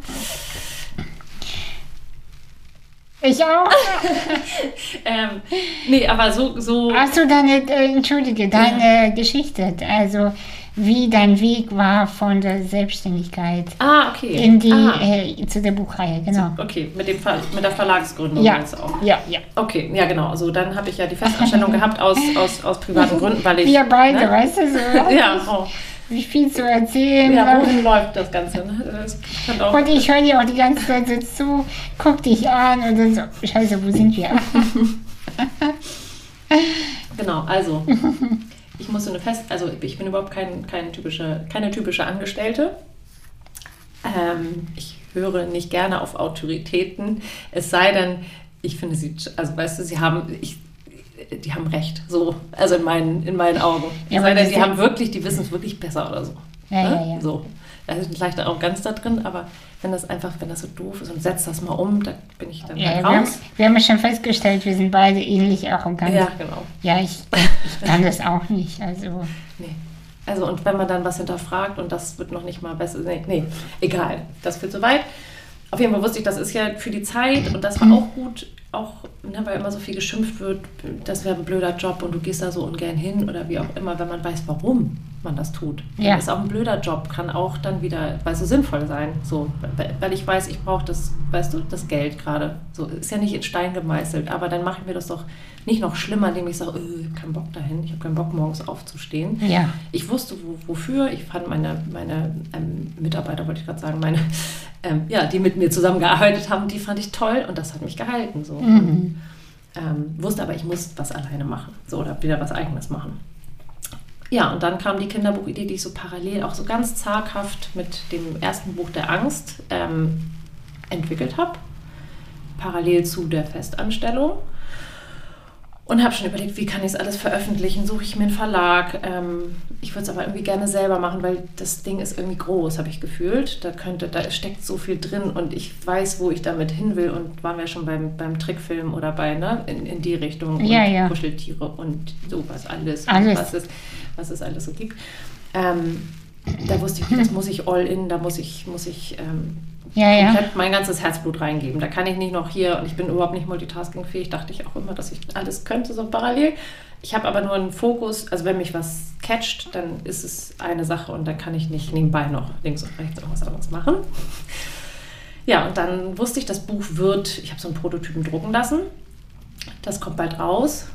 Ich auch. Ähm, nee, aber so, so Hast du deine, äh, entschuldige, deine Geschichte, also wie dein Weg war von der Selbstständigkeit ah, okay. in die, ah, äh, zu der Buchreihe, genau. okay, mit, dem Ver mit der Verlagsgründung Ja, du auch. ja, ja. Okay, ja genau. Also dann habe ich ja die Festanstellung gehabt aus, aus, aus privaten Gründen, weil ich. Wir beide, ne? weißt du, so Ja, oh. Wie viel zu erzählen. ja, wohin läuft das Ganze? Ne? Das Und ich höre dir auch die ganze Zeit so zu, guck dich an und dann so, scheiße, wo sind wir? genau, also ich musste eine Fest, also ich bin überhaupt kein, kein typische, keine typische Angestellte. Ähm, ich höre nicht gerne auf Autoritäten, es sei denn, ich finde sie, also weißt du, sie haben, ich, die haben recht, so, also in meinen, in meinen Augen. Ja, sei denn, die haben wirklich, die wissen es wirklich besser oder so. Ja, ne? ja, ja. So. Da ist eine leichte Arroganz da drin, aber wenn das einfach, wenn das so doof ist und setzt das mal um, da bin ich dann Ja, halt wir, haben, raus. wir haben ja schon festgestellt, wir sind beide ähnlich arrogant. Ja, genau. Ja, ich, ich kann das auch nicht. Also, Nee. Also und wenn man dann was hinterfragt und das wird noch nicht mal besser, nee, nee, egal, das führt zu weit. Auf jeden Fall wusste ich, das ist ja für die Zeit und das war auch gut, auch ne, weil immer so viel geschimpft wird, das wäre ein blöder Job und du gehst da so ungern hin oder wie auch immer, wenn man weiß, warum man das tut. Ja. Ist auch ein blöder Job, kann auch dann wieder, weil so sinnvoll sein, so, weil- ich weiß, ich brauche das, weißt du, das Geld gerade. So ist ja nicht in Stein gemeißelt, aber dann mache ich mir das doch nicht noch schlimmer, indem ich sage, äh, ich habe keinen Bock dahin, ich habe keinen Bock morgens aufzustehen. ja. Ich wusste, wo, wofür. Ich fand meine, meine ähm, Mitarbeiter, wollte ich gerade sagen, meine, ähm, ja, die mit mir zusammengearbeitet haben, die fand ich toll und das hat mich gehalten. So. Mhm. Ähm, wusste aber, ich muss was alleine machen. So, oder wieder was Eigenes machen. Ja, und dann kam die Kinderbuchidee, die ich so parallel, auch so ganz zaghaft mit dem ersten Buch der Angst ähm, entwickelt habe. Parallel zu der Festanstellung. Und habe schon überlegt, wie kann ich es alles veröffentlichen? Suche ich mir einen Verlag? Ähm, ich würde es aber irgendwie gerne selber machen, weil das Ding ist irgendwie groß, habe ich gefühlt. Da könnte, da steckt so viel drin und ich weiß, wo ich damit hin will. Und waren wir schon beim, beim Trickfilm oder bei, ne, in, in die Richtung. Ja, und ja. Kuscheltiere und sowas alles. Alles. Und was, es, was es alles so gibt. Ähm, da wusste ich, das muss ich all in, da muss ich, muss ich ähm, Ja, ja. komplett mein ganzes Herzblut reingeben. Da kann ich nicht noch hier, und ich bin überhaupt nicht multitaskingfähig, dachte ich auch immer, dass ich alles könnte, so parallel. Ich habe aber nur einen Fokus, also wenn mich was catcht, dann ist es eine Sache und dann kann ich nicht nebenbei noch links und rechts irgendwas anderes machen. Ja, und dann wusste ich, das Buch wird, ich habe so einen Prototypen drucken lassen. Das kommt bald raus.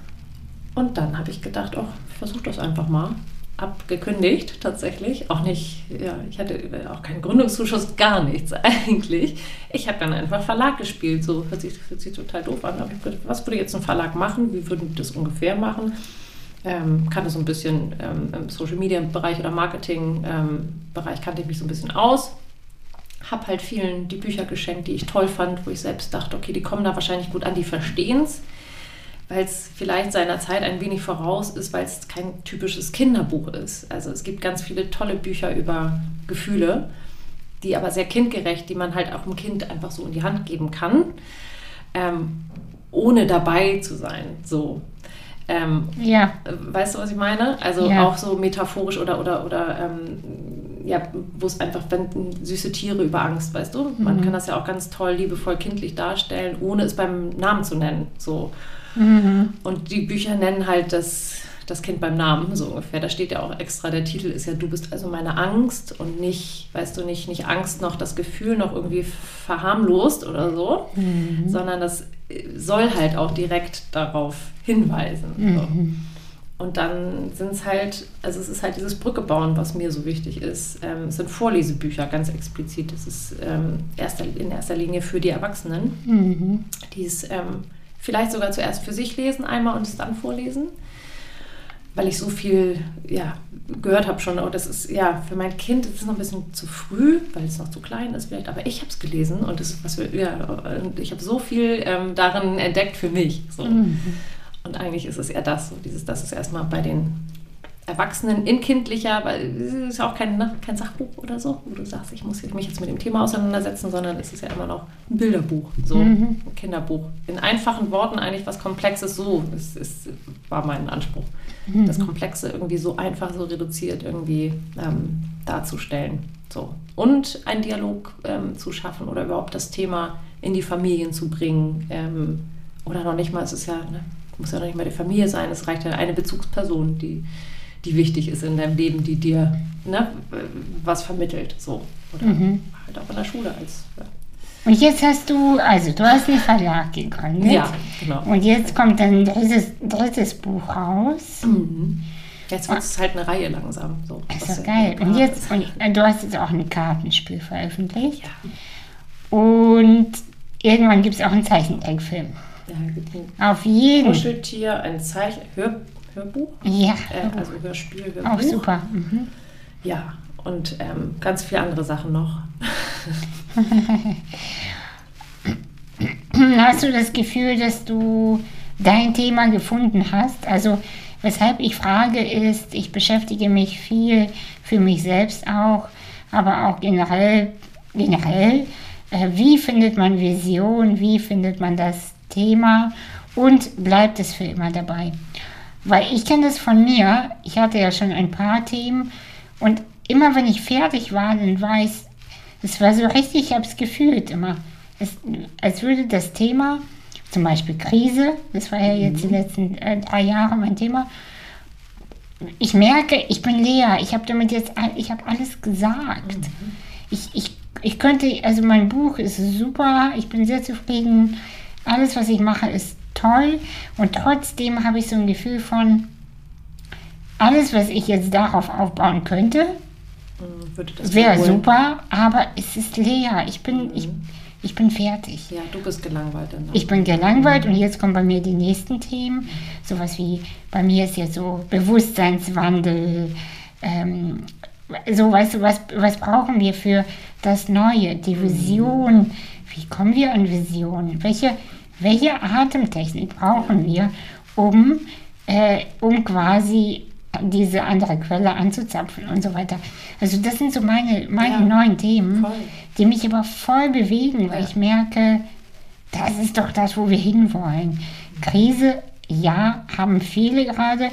Und dann habe ich gedacht, oh, versuche das einfach mal. Abgekündigt tatsächlich. Auch nicht, ja, ich hatte auch keinen Gründungszuschuss, gar nichts eigentlich. Ich habe dann einfach Verlag gespielt. So hört sich, hört sich total doof an. Gedacht, was würde jetzt ein Verlag machen? Wie würden die das ungefähr machen? Ähm, kannte so ein bisschen ähm, im Social Media Bereich oder Marketing ähm, Bereich kannte ich mich so ein bisschen aus. Habe halt vielen die Bücher geschenkt, die ich toll fand, wo ich selbst dachte, okay, die kommen da wahrscheinlich gut an, die verstehen es weil es vielleicht seiner Zeit ein wenig voraus ist, weil es kein typisches Kinderbuch ist. Also es gibt ganz viele tolle Bücher über Gefühle, die aber sehr kindgerecht, die man halt auch einem Kind einfach so in die Hand geben kann, ähm, ohne dabei zu sein. So. Ähm, ja. Weißt du, was ich meine? Also ja. auch so metaphorisch oder, oder, oder ähm, ja, wo es einfach, wenn süße Tiere über Angst, weißt du? Man mhm. kann das ja auch ganz toll, liebevoll, kindlich darstellen, ohne es beim Namen zu nennen. So. Mhm. Und die Bücher nennen halt das, das Kind beim Namen, so ungefähr. Da steht ja auch extra, der Titel ist ja, du bist also meine Angst und nicht, weißt du, nicht, nicht Angst noch das Gefühl noch irgendwie verharmlost oder so, mhm. sondern das soll halt auch direkt darauf hinweisen. Mhm. So. Und dann sind es halt, also es ist halt dieses Brücke bauen, was mir so wichtig ist. Ähm, es sind Vorlesebücher, ganz explizit. Es ist ähm, erster, in erster Linie für die Erwachsenen, mhm. die es ähm, vielleicht sogar zuerst für sich lesen einmal und es dann vorlesen, weil ich so viel ja, gehört habe schon. Und oh, das ist ja für mein Kind ist es noch ein bisschen zu früh, weil es noch zu klein ist vielleicht. Aber ich habe es gelesen und das was wir, ja, ich habe so viel ähm, darin entdeckt für mich. So. Mhm. Und eigentlich ist es eher das, so dieses, das ist erstmal bei den Erwachsenen in kindlicher, weil es ist ja auch kein, ne, kein Sachbuch oder so, wo du sagst, ich muss mich jetzt mit dem Thema auseinandersetzen, sondern es ist ja immer noch ein Bilderbuch, so mhm. ein Kinderbuch. In einfachen Worten eigentlich was Komplexes, so ist, ist, war mein Anspruch. Mhm. Das Komplexe irgendwie so einfach, so reduziert irgendwie ähm, darzustellen. So. Und einen Dialog ähm, zu schaffen oder überhaupt das Thema in die Familien zu bringen. Ähm, oder noch nicht mal, es ist ja, ne, muss ja noch nicht mal die Familie sein, es reicht ja eine Bezugsperson, die die wichtig ist in deinem Leben, die dir ne, was vermittelt. So. Oder mhm. halt auch in der Schule als. Ja. Und jetzt hast du, also du hast einen Verlag gegründet. Ja, genau. Und jetzt kommt dein drittes, drittes Buch raus. Mhm. Jetzt wird es halt eine Reihe langsam. So, ist doch geil. Und jetzt, und äh, du hast jetzt auch ein Kartenspiel veröffentlicht. Ja. Und irgendwann gibt es auch einen Zeichentrickfilm. Ja, Auf jeden. Kuscheltier, ein Zeichen, Hör, Hörbuch. Ja. Äh, also Hörspiel, Hörbuch. Auch super. Mhm. Ja, und ähm, ganz viele andere Sachen noch. hast du das Gefühl, dass du dein Thema gefunden hast? Also weshalb ich frage ist, ich beschäftige mich viel für mich selbst auch, aber auch generell, generell äh, wie findet man Vision, wie findet man das Thema und bleibt es für immer dabei? Weil ich kenne das von mir, ich hatte ja schon ein paar Themen und immer wenn ich fertig war, dann weiß, es war so richtig, ich habe es gefühlt immer. Es, als würde das Thema, zum Beispiel Krise, das war ja jetzt die mhm. letzten äh, drei Jahre mein Thema, ich merke, ich bin leer, ich habe damit jetzt, ich habe alles gesagt. Mhm. Ich, ich, ich könnte, also mein Buch ist super, ich bin sehr zufrieden, alles, was ich mache, ist toll und trotzdem habe ich so ein Gefühl von, alles, was ich jetzt darauf aufbauen könnte, hm, wäre super, aber es ist leer. Ich bin, mhm. ich, ich bin fertig. Ja, du bist gelangweilt. Dann ich bin gelangweilt mhm. und jetzt kommen bei mir die nächsten Themen. Sowas wie, bei mir ist jetzt so Bewusstseinswandel. Ähm, so, weißt du, was, was brauchen wir für das Neue, die mhm. Vision? Wie kommen wir an Visionen? Welche welche Atemtechnik brauchen wir, um, äh, um quasi diese andere Quelle anzuzapfen und so weiter. Also das sind so meine, meine ja, neuen Themen, voll. die mich aber voll bewegen, weil ja. ich merke, das ist doch das, wo wir hinwollen. Krise, ja, haben viele gerade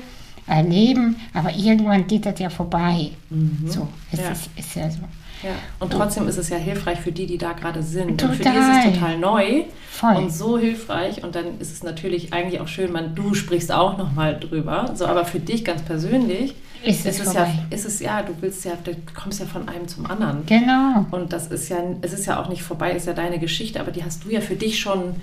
erleben, aber irgendwann geht das ja vorbei. Mhm. So, es ja. Ist, ist ja so. Ja. Und trotzdem ist es ja hilfreich für die, die da gerade sind. Total. Und für die ist es total neu Voll. und so hilfreich. Und dann ist es natürlich eigentlich auch schön, man, du sprichst auch nochmal drüber. So, aber für dich ganz persönlich Ist es ist ja, ist es ja, du willst ja, du kommst ja von einem zum anderen. Genau. Und das ist ja, es ist ja auch nicht vorbei, ist ja deine Geschichte, aber die hast du ja für dich schon,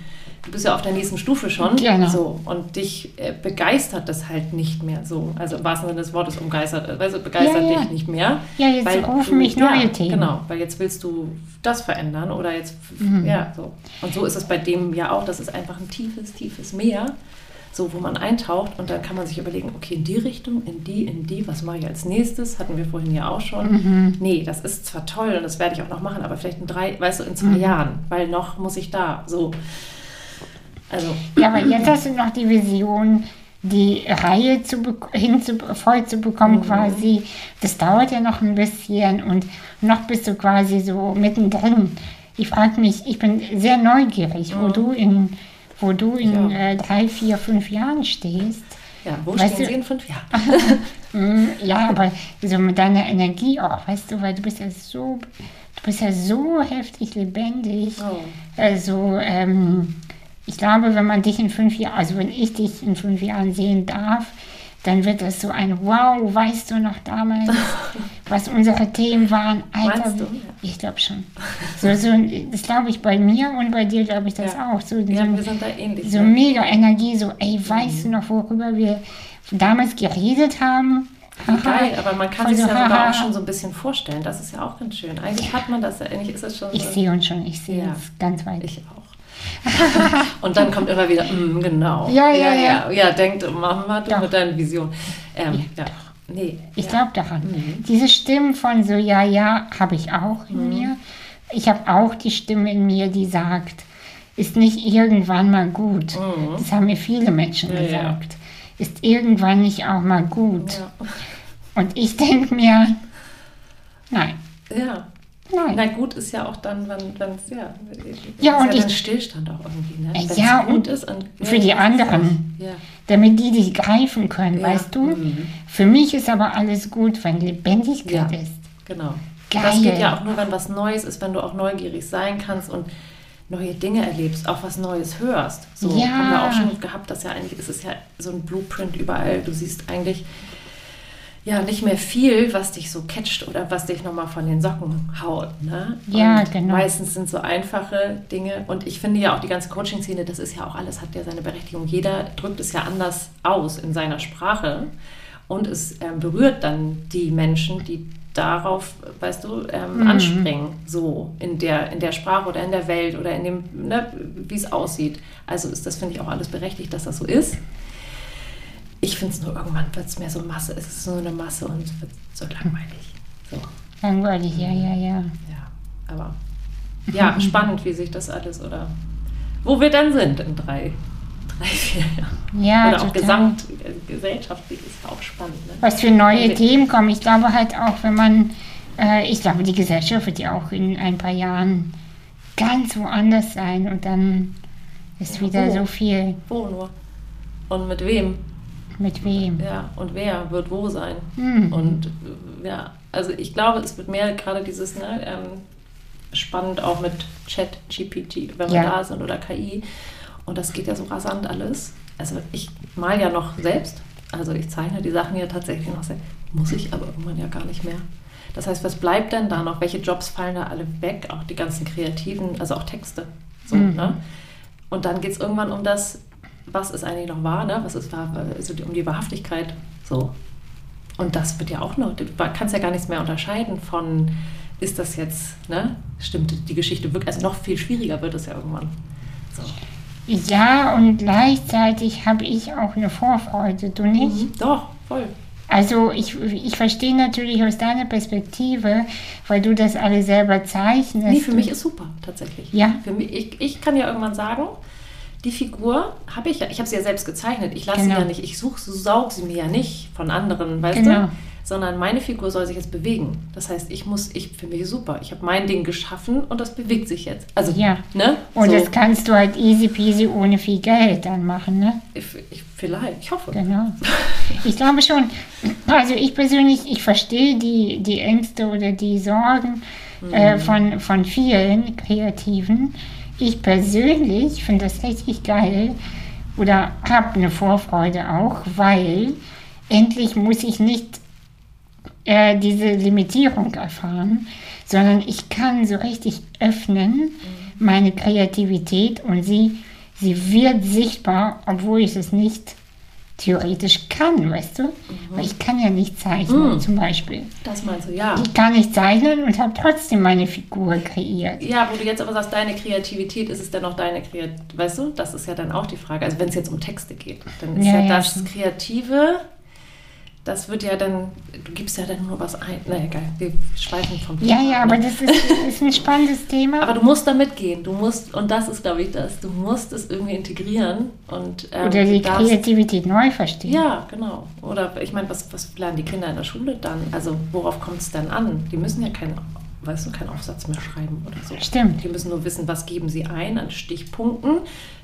du bist ja auf der nächsten Stufe schon. Genau. So, und dich äh, begeistert das halt nicht mehr so. Also im wahrsten Sinne des Wortes umgeistert, also begeistert Ja, ja. dich nicht mehr. Ja, jetzt weil rufen mich neue ja, Themen. Genau, weil jetzt willst du das verändern oder jetzt, Mhm. ja, so. Und so ist es bei dem ja auch, das ist einfach ein tiefes, tiefes Meer, so wo man eintaucht und dann kann man sich überlegen, okay, in die Richtung, in die, in die, was mache ich als nächstes? Hatten wir vorhin ja auch schon. Mhm. Nee, das ist zwar toll und das werde ich auch noch machen, aber vielleicht in drei, weißt du, in Mhm. zwei Jahren, weil noch muss ich da, so. Also, Ja, aber jetzt hast du noch die Vision, die Reihe zu hinzu, voll zu Mhm. bekommen quasi. Das dauert ja noch ein bisschen und noch bist du quasi so mittendrin. Ich frage mich, ich bin sehr neugierig, wo du in, wo du in Mhm. Ja. äh, drei, vier, fünf Jahren stehst. ja, wo Weißt stehen du- Sie in fünf Jahren? Mm, Ja, aber so mit deiner Energie auch, weißt du, weil du bist ja so, du bist ja so heftig lebendig. Oh. Also, ähm, ich glaube, wenn man dich in fünf Jahren, also wenn ich dich in fünf Jahren sehen darf, dann wird das so ein Wow, weißt du noch damals, was unsere Themen waren? Alter, ich glaube schon. So, so, das glaube ich bei mir und bei dir glaube ich das Ja. auch. So, Ja, so, wir sind da ähnlich. so ne? mega Energie, so, ey, weißt du noch, worüber wir damals geredet haben? Geil, aber man kann Voll sich so, ja sogar auch schon so ein bisschen vorstellen. Das ist ja auch ganz schön. Eigentlich hat man das ja, eigentlich ist es schon Ich sehe uns schon, ich sehe Ja. uns ganz weit. Ich auch. Und dann kommt immer wieder, mm, genau. Ja, ja, ja. Ja, denkt, Mama, du Doch. mit deiner Vision. Ähm, ja. Nee. Ich ja. glaube daran. Mhm. Diese Stimmen von so, ja, ja, habe ich auch in mir. Ich habe auch die Stimme in mir, die sagt, ist nicht irgendwann mal gut. Das haben mir viele Menschen Mhm. Ja, ja. gesagt. Ist irgendwann nicht auch mal gut. Ja. Und ich denke mir, nein, ja. Nein. Na gut ist ja auch dann, wenn es ja, Ja, und ja ich- dann Stillstand auch irgendwie, ne? Wenn's ja, gut und ist und, für die anderen. Ja. Damit die dich greifen können, Ja. weißt du? Mhm. Für mich ist aber alles gut, wenn Lebendigkeit Ja. ist. Genau. Geil. Das geht ja auch nur, wenn was Neues ist, wenn du auch neugierig sein kannst und neue Dinge erlebst, auch was Neues hörst. So Ja. haben wir auch schon gehabt, dass ja eigentlich ist es ja so ein Blueprint überall. Du siehst eigentlich ja nicht mehr viel, was dich so catcht oder was dich nochmal von den Socken haut. Ne? Ja, und genau. Meistens sind so einfache Dinge und ich finde ja auch die ganze Coaching-Szene, das ist ja auch alles, hat ja seine Berechtigung. Jeder drückt es ja anders aus in seiner Sprache und es ähm, berührt dann die Menschen, die darauf, weißt du, ähm, Mhm. anspringen, so in der, in der Sprache oder in der Welt oder in dem, ne, wie es aussieht. Also ist das, finde ich, auch alles berechtigt, dass das so ist. Ich finde es nur, irgendwann wird es mehr so Masse, es ist nur eine Masse und es wird so langweilig. So, Langweilig, ja, ja, ja. ja, aber ja, spannend, wie sich das alles oder wo wir dann sind in drei, drei vier Jahren. Ja, oder auch total. gesamt äh, gesellschaftlich ist auch spannend. Ne? was für neue. Themen kommen. Ich glaube halt auch, wenn man, äh, ich glaube, die Gesellschaft wird ja auch in ein paar Jahren ganz woanders sein und dann ist Ja, wieder wo? so viel Wo nur? Und mit wem? Mit wem. Ja, und wer wird wo sein? Mhm. Und ja, also ich glaube, es wird mehr gerade dieses, ne, ähm, spannend auch mit Chat, GPT, wenn wir Ja. da sind oder KI. Und das geht ja so rasant alles. Also ich mal ja noch selbst. Also ich zeichne die Sachen ja tatsächlich noch selbst. Muss ich aber irgendwann ja gar nicht mehr. Das heißt, was bleibt denn da noch? Welche Jobs fallen da alle weg? Auch die ganzen kreativen, also auch Texte. So, Mhm. ne? Und dann geht es irgendwann um das, was ist eigentlich noch wahr, ne? was ist wahr, also um die Wahrhaftigkeit. So. Und das wird ja auch noch, du kannst ja gar nichts mehr unterscheiden von, ist das jetzt, ne? stimmt die Geschichte wirklich, also noch viel schwieriger wird es ja irgendwann. So. Ja, und gleichzeitig habe ich auch eine Vorfreude, du nicht? Mhm. Doch, voll. Also ich, ich verstehe natürlich aus deiner Perspektive, weil du das alle selber zeichnest. Nee, für mich ist super, tatsächlich. Ja. Für mich, ich, ich kann ja irgendwann sagen, die Figur habe ich ja, ich habe sie ja selbst gezeichnet. Ich lasse Genau. sie ja nicht, ich suche, saug sie mir ja nicht von anderen, weißt Genau. du? Sondern meine Figur soll sich jetzt bewegen. Das heißt, ich muss, ich für mich super. Ich habe mein Ding geschaffen und das bewegt sich jetzt. Also, Ja. ne? Und so, das kannst du halt easy peasy ohne viel Geld dann machen, ne? ich, ich, vielleicht, ich hoffe. Genau. Ich glaube schon, also ich persönlich, ich verstehe die, die Ängste oder die Sorgen Mhm. äh, von, von vielen Kreativen. Ich persönlich finde das richtig geil oder habe eine Vorfreude auch, weil endlich muss ich nicht äh, diese Limitierung erfahren, sondern ich kann so richtig öffnen, meine Kreativität und sie, sie wird sichtbar, obwohl ich es nicht theoretisch kann, weißt du? Weil ich kann ja nicht zeichnen, Mhm. zum Beispiel. Das meinst du, ja. Ich kann nicht zeichnen und habe trotzdem meine Figur kreiert. Ja, wo du jetzt aber sagst, deine Kreativität, ist es denn auch deine Kreativität? Weißt du, das ist ja dann auch die Frage. Also wenn es jetzt um Texte geht, dann ist Ja, ja, ja, das stimmt. Kreative, das wird ja dann, du gibst ja dann nur was ein. Na egal, wir schweifen vom Ja, Thema ja, ab, aber das ist, ist ein spannendes Thema. Aber du musst da mitgehen. Du musst, und das ist, glaube ich, das, du musst es irgendwie integrieren und ähm, Oder die darfst- Kreativität neu verstehen. Ja, genau. Oder ich meine, was, was lernen die Kinder in der Schule dann? Also worauf kommt es dann an? Die müssen ja keinen, weißt du, keinen Aufsatz mehr schreiben oder so. Stimmt. Die müssen nur wissen, was geben sie ein an Stichpunkten,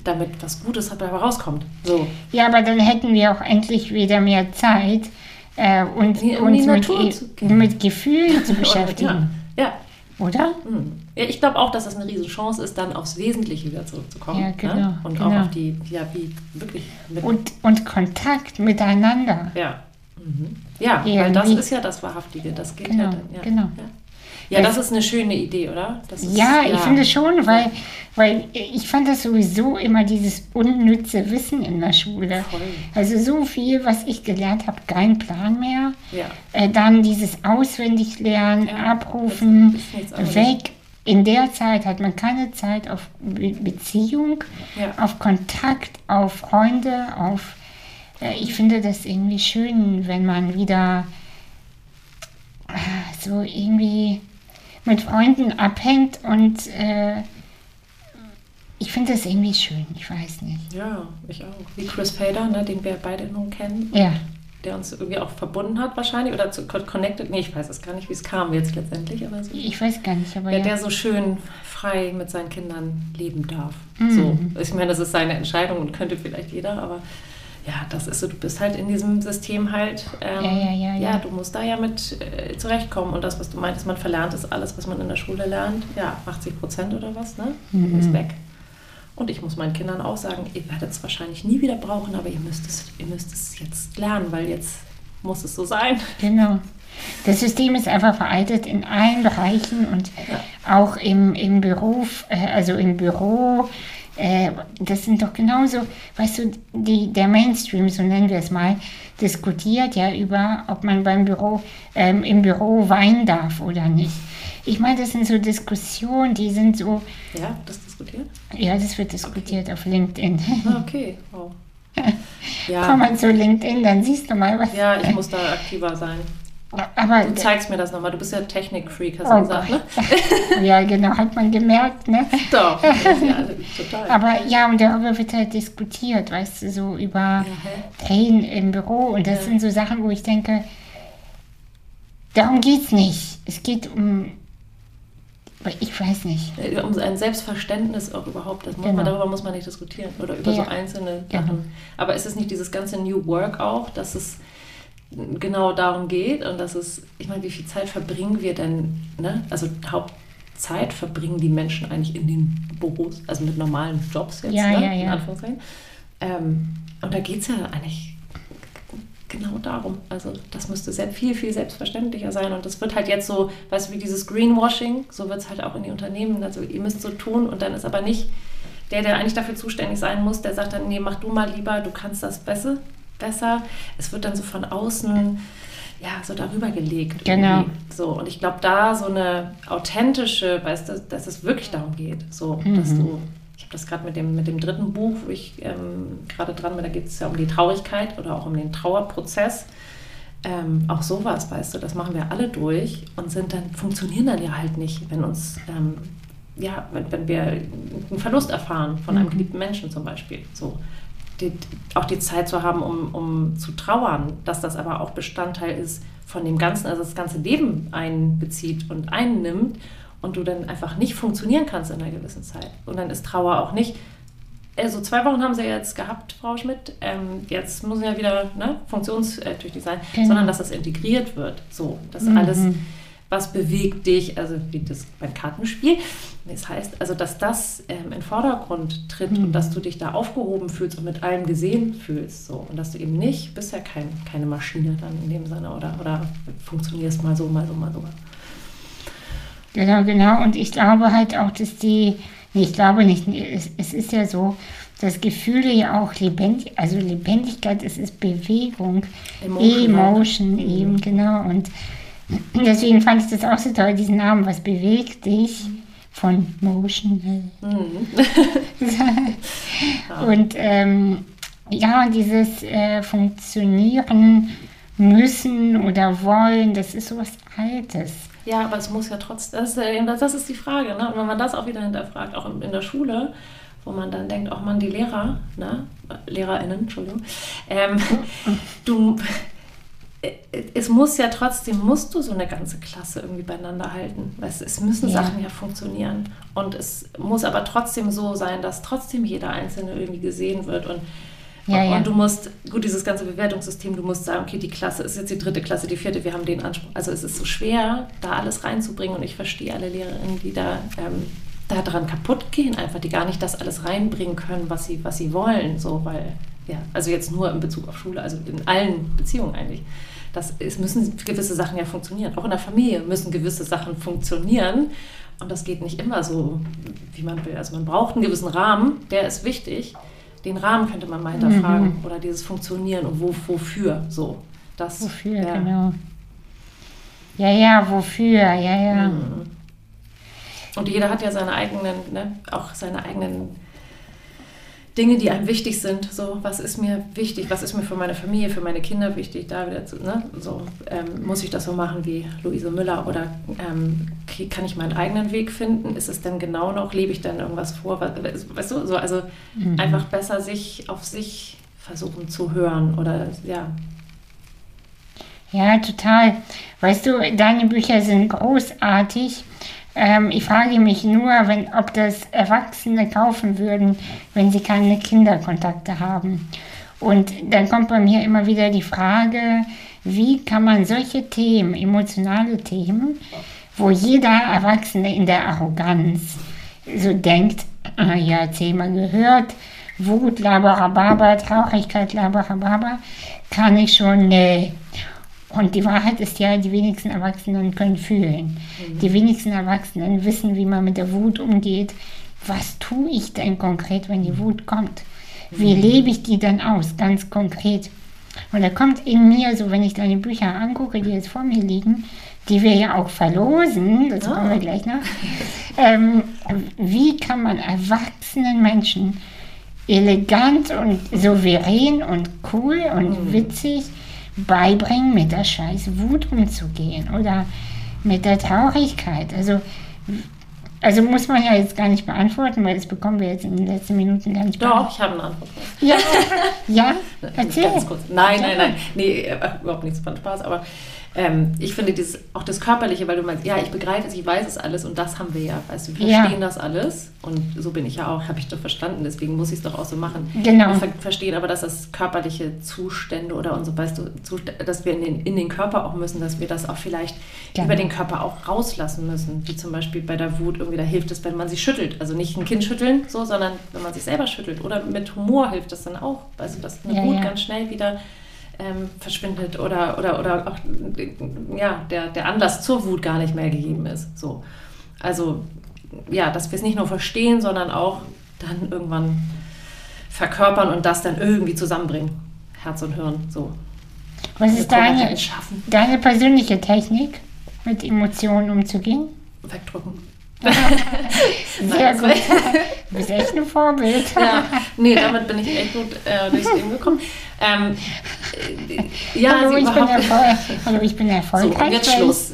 damit was Gutes dabei rauskommt. So. Ja, aber dann hätten wir auch endlich wieder mehr Zeit, äh, uns, Die- um uns mit, Natur e- mit Gefühlen zu beschäftigen. Ja. ja. Oder? Hm. Ja, ich glaube auch, dass das eine Riesenchance ist, dann aufs Wesentliche wieder zurückzukommen. Ja, genau, Ne? Und genau. auch auf die, ja, wie wirklich mit Und, und Kontakt miteinander. Ja. Mhm. Ja, weil das Irgendwie. ist ja das Wahrhaftige. Das geht Genau, ja dann. Ja. genau. Ja, ja das ist eine schöne Idee, oder? Das ist, Ja, ich finde schon, weil, weil ich fand das sowieso immer dieses unnütze Wissen in der Schule. Voll. Also so viel, was ich gelernt habe, kein Plan mehr. Ja. Äh, dann dieses Auswendiglernen, Ja, abrufen, das weg. In der Zeit hat man keine Zeit auf Be Beziehung, Ja. auf Kontakt, auf Freunde, auf... Äh, ich finde das irgendwie schön, wenn man wieder äh, so irgendwie mit Freunden abhängt und äh, ich finde das irgendwie schön, ich weiß nicht. Ja, ich auch. Wie Chris Fader, ne, den wir beide nun kennen, Ja, der uns irgendwie auch verbunden hat wahrscheinlich oder zu co- connected. Nee, ich weiß es gar nicht, wie es kam jetzt letztendlich, aber so. ich weiß gar nicht, aber Ja, ja. der so schön frei mit seinen Kindern leben darf. Mhm. So. Ich meine, das ist seine Entscheidung und könnte vielleicht jeder, aber ja, das ist so, du bist halt in diesem System halt, ähm, Ja, ja, ja, ja. du musst da ja mit äh, zurechtkommen und das, was du meintest, man verlernt, ist alles, was man in der Schule lernt, ja, 80 Prozent oder was, ne, Mhm. ist weg. Und ich muss meinen Kindern auch sagen, ihr werdet es wahrscheinlich nie wieder brauchen, aber ihr müsst es, ihr müsst es jetzt lernen, weil jetzt muss es so sein. Genau. Das System ist einfach veraltet in allen Bereichen und auch im, im Beruf, äh, also im Büro. Äh, das sind doch genauso, weißt du, die, der Mainstream, so nennen wir es mal, diskutiert ja über, ob man beim Büro, ähm, im Büro weinen darf oder nicht. Ich meine, das sind so Diskussionen, die sind so, Ja, das diskutiert? ja, das wird diskutiert auf LinkedIn. Ah, okay. Wow. Komm Ja, mal zu LinkedIn, dann siehst du mal was. ja, ich muss da aktiver sein. Aber Du zeigst mir das nochmal. Du bist ja Technik-Freak, hast Oh du gesagt, ne? ja, genau, hat man gemerkt, ne? Doch. Ja, total. Aber ja, und darüber wird halt diskutiert, weißt du, so über hä? Drehen im Büro. Und das Ja. sind so Sachen, wo ich denke, darum geht's nicht. Es geht um, ich weiß nicht. Um ein Selbstverständnis auch überhaupt. Das muss Genau. man, darüber muss man nicht diskutieren. Oder über Ja. so einzelne Genau. Sachen. Aber ist es nicht dieses ganze New Work auch, dass es genau darum geht und dass es, ich meine, wie viel Zeit verbringen wir denn, ne? Also Hauptzeit verbringen die Menschen eigentlich in den Büros, also mit normalen Jobs jetzt, Ja, ne? ja, in ja. Anführungszeichen. Ähm, und da geht es ja eigentlich genau darum. Also das müsste sehr, viel, viel selbstverständlicher sein. Und das wird halt jetzt so, weißt du, wie dieses Greenwashing, so wird es halt auch in die Unternehmen. Also ihr müsst so tun und dann ist aber nicht der, der eigentlich dafür zuständig sein muss, der sagt dann, nee, mach du mal lieber, du kannst das besser. Besser. Es wird dann so von außen ja, so darüber gelegt. Genau. So, und ich glaube, da so eine authentische, weißt du, dass es wirklich darum geht. So, dass Mhm. du, ich habe das gerade mit dem, mit dem dritten Buch, wo ich ähm, gerade dran bin, da geht es ja um die Traurigkeit oder auch um den Trauerprozess. Ähm, auch sowas, weißt du, das machen wir alle durch und sind dann, funktionieren dann ja halt nicht, wenn uns, ähm, ja, wenn, wenn wir einen Verlust erfahren von einem Mhm. geliebten Menschen zum Beispiel. So. Die, auch die Zeit zu haben, um, um zu trauern, dass das aber auch Bestandteil ist von dem Ganzen, also das ganze Leben einbezieht und einnimmt und du dann einfach nicht funktionieren kannst in einer gewissen Zeit. Und dann ist Trauer auch nicht, also zwei Wochen haben sie jetzt gehabt, Frau Schmidt. Ähm, jetzt müssen ja wieder ne, funktionstüchtig sein, Genau. sondern dass das integriert wird. So, dass Mhm. alles was bewegt dich, also wie das beim Kartenspiel. Das heißt, also dass das ähm, in den Vordergrund tritt mhm. und dass du dich da aufgehoben fühlst und mit allem gesehen fühlst. So. Und dass du eben nicht, bist ja kein, keine Maschine dann in dem Sinne oder, oder funktionierst mal so, mal so, mal so. Genau, genau. Und ich glaube halt auch, dass die, nee, ich glaube nicht, es, es ist ja so, dass Gefühle ja auch lebendig, also Lebendigkeit, es ist Bewegung, Emotion, Emotion eben, genau. Und Deswegen fand ich das auch so toll, diesen Namen, was bewegt dich von Motion. Mhm. und ähm, ja, dieses äh, Funktionieren müssen oder wollen, das ist sowas Altes. Ja, aber es muss ja trotzdem, das, ist, das ist die Frage, ne? Und wenn man das auch wieder hinterfragt, auch in der Schule, wo man dann denkt, auch man, die Lehrer, ne? LehrerInnen, Entschuldigung, ähm, du, es muss ja trotzdem, musst du so eine ganze Klasse irgendwie beieinander halten. Weißt, es müssen ja. Sachen ja funktionieren. Und es muss aber trotzdem so sein, dass trotzdem jeder Einzelne irgendwie gesehen wird. Und, ja, und, ja. und, du musst, gut, dieses ganze Bewertungssystem, du musst sagen, okay, die Klasse ist jetzt die dritte Klasse, die vierte, wir haben den Anspruch. Also es ist so schwer, da alles reinzubringen. Und ich verstehe alle Lehrerinnen, die da, ähm, da dran kaputt gehen, einfach, die gar nicht das alles reinbringen können, was sie, was sie wollen. So, weil, ja, also jetzt nur in Bezug auf Schule, also in allen Beziehungen eigentlich das, es müssen gewisse Sachen ja funktionieren. Auch in der Familie müssen gewisse Sachen funktionieren. Und das geht nicht immer so, wie man will. Also man braucht einen gewissen Rahmen, der ist wichtig. Den Rahmen könnte man mal hinterfragen. Mhm. Oder dieses Funktionieren und wo, wofür. So, das, wofür, ja. genau. Ja, ja, wofür, ja, ja. Mhm. Und jeder hat ja seine eigenen, ne, auch seine eigenen Dinge, die einem wichtig sind. So, was ist mir wichtig, was ist mir für meine Familie, für meine Kinder wichtig, da wieder zu, ne? So, ähm, muss ich das so machen wie Luise Müller oder ähm, kann ich meinen eigenen Weg finden? Ist es denn genau noch, lebe ich denn irgendwas vor? Weißt du, so, also mhm. einfach besser sich auf sich versuchen zu hören oder ja. Ja, total. Weißt du, deine Bücher sind großartig ähm, ich frage mich nur, wenn, ob das Erwachsene kaufen würden, wenn sie keine Kinderkontakte haben. Und dann kommt bei mir immer wieder die Frage, wie kann man solche Themen, emotionale Themen, wo jeder Erwachsene in der Arroganz so denkt, ah ja, zehnmal gehört, Wut, Labarababa, Traurigkeit, Labarababa, kann ich schon, nee. Und die Wahrheit ist ja, die wenigsten Erwachsenen können fühlen. Mhm. Die wenigsten Erwachsenen wissen, wie man mit der Wut umgeht. Was tue ich denn konkret, wenn die Wut kommt? Wie mhm. lebe ich die denn aus, ganz konkret? Und da kommt in mir, so wenn ich deine Bücher angucke, die jetzt vor mir liegen, die wir ja auch verlosen, das kommen wir ah. gleich noch, ähm, wie kann man erwachsenen Menschen elegant und souverän und cool und mhm. witzig beibringen, mit der scheiß Wut umzugehen oder mit der Traurigkeit. Also, also muss man ja jetzt gar nicht beantworten, weil das bekommen wir jetzt in den letzten Minuten gar nicht Doch, ich habe eine Antwort. Ja, ja, erzähl. Ganz kurz. Nein, nein, nein. Nee, äh, überhaupt nichts von Spaß, aber ähm, ich finde dieses, auch das Körperliche, weil du meinst, ja, ich begreife es, ich weiß es alles und das haben wir ja. Weißt du, wir verstehen ja. das alles und so bin ich ja auch, habe ich doch verstanden, deswegen muss ich es doch auch so machen. Genau. Ver verstehen aber, dass das körperliche Zustände oder und so, weißt du, dass wir in den, in den Körper auch müssen, dass wir das auch vielleicht genau. über den Körper auch rauslassen müssen. Wie zum Beispiel bei der Wut, irgendwie da hilft es, wenn man sich schüttelt. Also nicht ein Kind schütteln, so, sondern wenn man sich selber schüttelt. Oder mit Humor hilft das dann auch. Weißt du, dass eine ja, Wut ja. ganz schnell wieder ähm, verschwindet oder, oder, oder auch ja, der, der Anlass zur Wut gar nicht mehr gegeben ist. So. Also ja, dass wir es nicht nur verstehen, sondern auch dann irgendwann verkörpern und das dann irgendwie zusammenbringen. Herz und Hirn, so. Was ist deine, deine persönliche Technik, mit Emotionen umzugehen? Wegdrücken. Sehr gut. Du bist echt ein Vorbild. ja, nee, damit bin ich echt gut äh, durchs Leben gekommen. Ähm, äh, ja, hallo, ich bin hallo, ich bin erfolgreich. So, jetzt Schluss.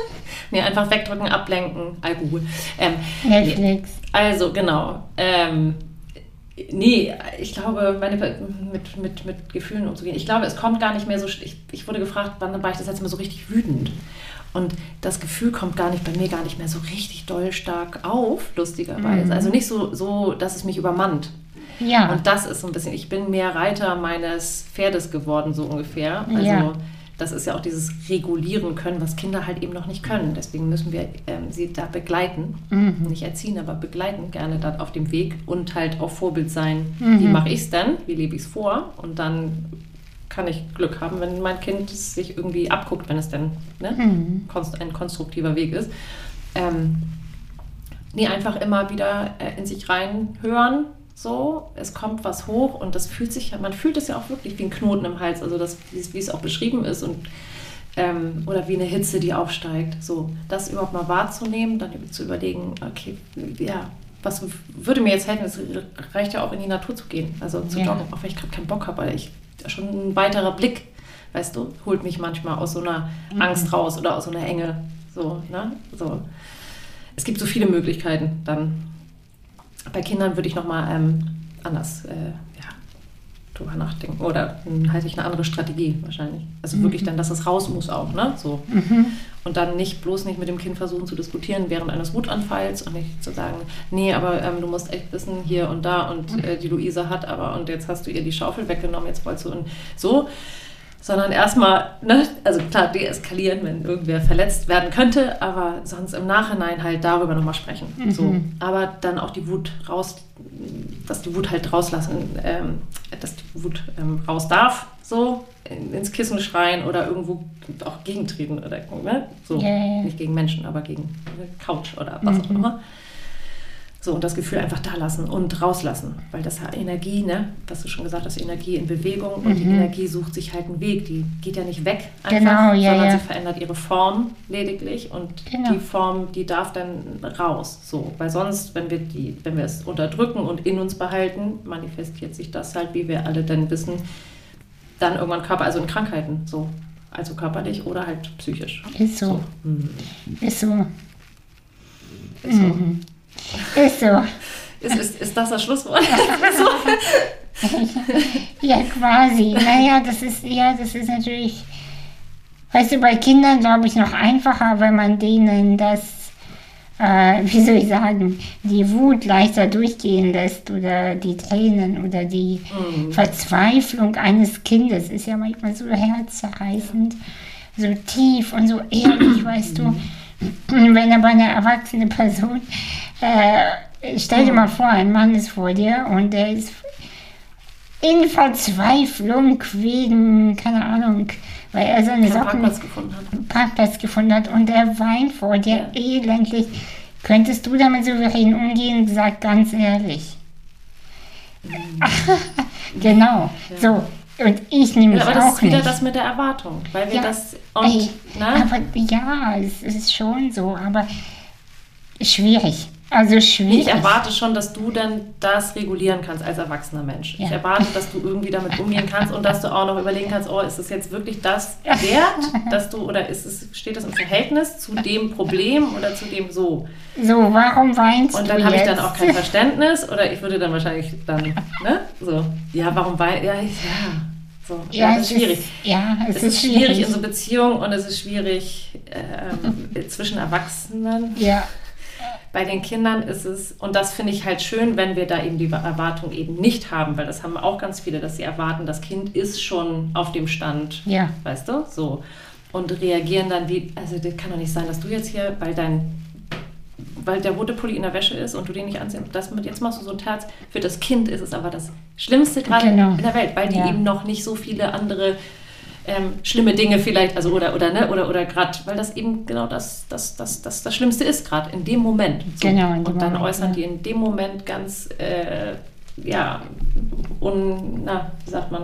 nee, einfach wegdrücken, ablenken, Alkohol. Ähm, Netflix. Also, genau. Ähm, nee, ich glaube, meine, mit, mit, mit Gefühlen umzugehen. Ich glaube, es kommt gar nicht mehr so. Ich, ich wurde gefragt, wann war ich das letzte Mal so richtig wütend? Und das Gefühl kommt gar nicht bei mir gar nicht mehr so richtig doll stark auf, lustigerweise. Mhm. Also nicht so, so, dass es mich übermannt. Ja. Und das ist so ein bisschen, ich bin mehr Reiter meines Pferdes geworden, so ungefähr. Also ja. das ist ja auch dieses Regulieren können, was Kinder halt eben noch nicht können. Deswegen müssen wir ähm, sie da begleiten, Mhm. nicht erziehen, aber begleiten gerne da auf dem Weg und halt auch Vorbild sein. Mhm. Wie mache ich es denn? Wie lebe ich es vor? Und dann kann ich Glück haben, wenn mein Kind sich irgendwie abguckt, wenn es denn ne, Mhm. ein konstruktiver Weg ist. Ähm, nee, einfach immer wieder äh, in sich reinhören. So, es kommt was hoch und das fühlt sich ja, man fühlt es ja auch wirklich wie ein Knoten im Hals, also das, wie es- wie es auch beschrieben ist und ähm, oder wie eine Hitze, die aufsteigt. So, das überhaupt mal wahrzunehmen, dann zu überlegen, okay, ja, was würde mir jetzt helfen? Es reicht ja auch in die Natur zu gehen, also zu Ja. joggen, auch wenn ich gerade keinen Bock habe, weil ich schon ein weiterer Blick, weißt du, holt mich manchmal aus so einer Mhm. Angst raus oder aus so einer Enge. So, ne? So. Es gibt so viele Möglichkeiten dann. Bei Kindern würde ich nochmal ähm, anders äh, ja, drüber nachdenken. Oder dann halte ich eine andere Strategie wahrscheinlich. Also wirklich dann, dass es raus muss auch, ne? So. Mhm. Und dann nicht bloß nicht mit dem Kind versuchen zu diskutieren während eines Wutanfalls und nicht zu sagen, nee, aber ähm, du musst echt wissen, hier und da und äh, die Luise hat aber und jetzt hast du ihr die Schaufel weggenommen, jetzt wolltest du und so. Sondern erstmal, ne, also klar, deeskalieren, wenn irgendwer verletzt werden könnte, aber sonst im Nachhinein halt darüber nochmal sprechen. So. Aber dann auch die Wut raus, dass die Wut halt rauslassen, ähm, dass die Wut ähm, raus darf, so in, ins Kissen schreien oder irgendwo auch gegentreten oder ne? so. Ja. Nicht gegen Menschen, aber gegen eine Couch oder was auch immer. So, und das Gefühl einfach da lassen und rauslassen. Weil das ja Energie, ne, was du schon gesagt hast, Energie in Bewegung und die Energie sucht sich halt einen Weg. Die geht ja nicht weg einfach, Genau, ja, sondern ja. sie verändert ihre Form lediglich und Genau. die Form, die darf dann raus. So, weil sonst, wenn wir die, wenn wir es unterdrücken und in uns behalten, manifestiert sich das halt, wie wir alle dann wissen, dann irgendwann Körper, also in Krankheiten, so. Also körperlich oder halt psychisch. Ist so. Hm. Ist so. Ist, so. Mhm. Ist so. ist, ist, ist das das Schlusswort? Ja, quasi. Naja, das ist, ja, das ist natürlich, weißt du, bei Kindern glaube ich noch einfacher, wenn man denen das, äh, wie soll ich sagen, die Wut leichter durchgehen lässt oder die Tränen oder die Verzweiflung eines Kindes ist ja manchmal so herzzerreißend, so tief und so ehrlich, weißt du. Wenn aber eine erwachsene Person, äh, stell dir mal vor, ein Mann ist vor dir und der ist in Verzweiflung wegen, keine Ahnung, weil er seine Keinen Socken Parkplatz gefunden hat. Parkplatz gefunden hat und er weint vor dir Ja. elendlich. Könntest du damit souverän umgehen? Sag ganz ehrlich. genau. So. Und ich nehme Ja, aber das auch ist wieder nicht. das mit der Erwartung, weil wir Ja, das und Ey, ne? aber ja, es ist schon so, aber schwierig. Also schwierig. ich erwarte schon, dass du dann das regulieren kannst als erwachsener Mensch. Ich Ja. erwarte, dass du irgendwie damit umgehen kannst und dass du auch noch überlegen kannst, oh, ist das jetzt wirklich das wert, dass du oder ist es steht das im Verhältnis zu dem Problem oder zu dem so? So, warum weinst Und du dann habe ich dann auch kein Verständnis oder ich würde dann wahrscheinlich dann, ne? So, ja, warum weil ja, ich, ja, so, ja, das ist es schwierig. ja, es, Es ist ist schwierig schwierig. in so Beziehungen und es ist schwierig ähm, zwischen Erwachsenen. ja, Bei den Kindern ist es, und das finde ich halt schön, wenn wir da eben die Erwartung eben nicht haben, weil das haben auch ganz viele, dass sie erwarten, das Kind ist schon auf dem Stand, ja, weißt du, so. Und reagieren dann wie, also das kann doch nicht sein, dass du jetzt hier, weil dein, weil der rote Pulli in der Wäsche ist und du den nicht anziehst, das mit, jetzt machst du so ein Terz. Für das Kind ist es aber das Schlimmste gerade Genau. in der Welt, weil die Ja. eben noch nicht so viele andere ähm, schlimme Dinge vielleicht, also oder oder ne, oder oder gerade, weil das eben genau das das das das, das Schlimmste ist gerade in dem Moment. So. Genau, in dem Und dann Moment, äußern ja. die in dem Moment ganz äh, ja un, na wie sagt man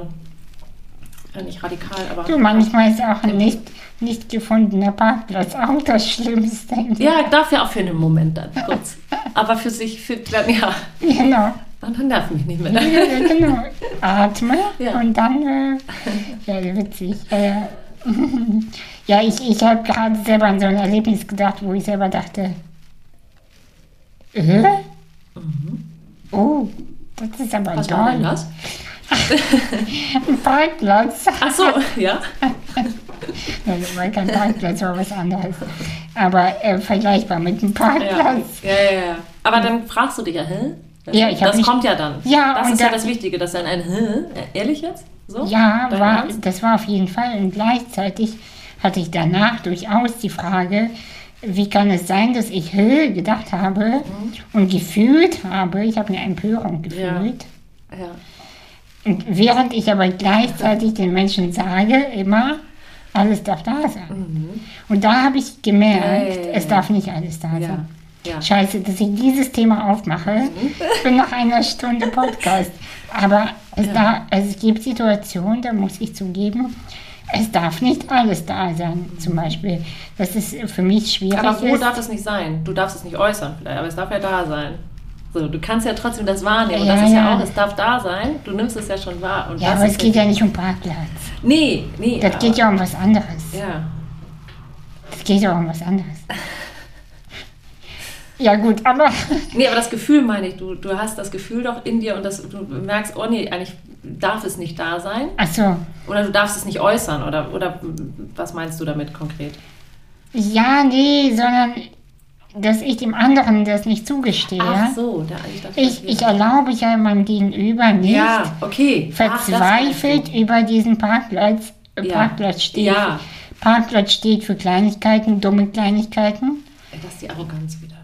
äh, nicht radikal, aber du, manchmal ist auch ein nicht, nicht gefundener Parkplatz auch das Schlimmste. ja darf ja auch für einen Moment dann kurz, aber für sich für dann ja Genau. Dann nervt mich nicht mehr. Ja, ja, genau. Atme Ja. und dann, äh, ja, witzig. Äh, ja, ich, ich habe gerade selber an so ein Erlebnis gedacht, wo ich selber dachte, äh? Oh, das ist aber Mhm. Was war denn das? Ein Parkplatz. Ach so, ja. Ja, das war kein Parkplatz, war was anderes. Aber äh, vergleichbar mit einem Ja, Parkplatz. ja, ja, ja. Aber dann fragst du dich ja, hä? Ja, ich das kommt ja dann. Ja, das ist ja da- das Wichtige, dass dann ein hä? Ehrlich jetzt? So? Ja, war, das war auf jeden Fall. Und gleichzeitig hatte ich danach durchaus die Frage, wie kann es sein, dass ich Höhe gedacht habe Mhm. und gefühlt habe, ich habe eine Empörung gefühlt. Ja. Und während ich aber gleichzeitig den Menschen sage, immer, alles darf da sein. Und da habe ich gemerkt, Mhm. Ja, ja, ja, es ja. darf nicht alles da Ja. sein. Ja. Scheiße, dass ich dieses Thema aufmache. Ich bin nach einer Stunde Podcast. Aber es, Ja. da, also es gibt Situationen, da muss ich zugeben, es darf nicht alles da sein. Zum Beispiel, dass es für mich schwierig Aber wo ist. darf es nicht sein? Du darfst es nicht äußern vielleicht, aber es darf ja da sein. So, du kannst ja trotzdem das wahrnehmen. Und Ja, das ist ja auch, es darf da sein. Du nimmst es ja schon wahr. Und ja, das aber es ist geht ja nicht um Parkplatz. Nee, nee. Das geht ja um was anderes. Ja. Das geht ja um was anderes. Ja gut, aber Nee, aber das Gefühl meine ich, du, du hast das Gefühl doch in dir und das, du merkst, oh nee, eigentlich darf es nicht da sein. achso, Oder du darfst es nicht äußern. Oder, oder was meinst du damit konkret? ja, nee, sondern dass ich dem anderen das nicht zugestehe. Ach so, da, ich dachte, Ich, ich erlaube ja meinem Gegenüber nicht, Ja, okay. Ach, verzweifelt du. über diesen Parkplatz. Äh, Ja. Parkplatz steht. Ja. Parkplatz steht für Kleinigkeiten, dumme Kleinigkeiten. Das ist die Arroganz wieder.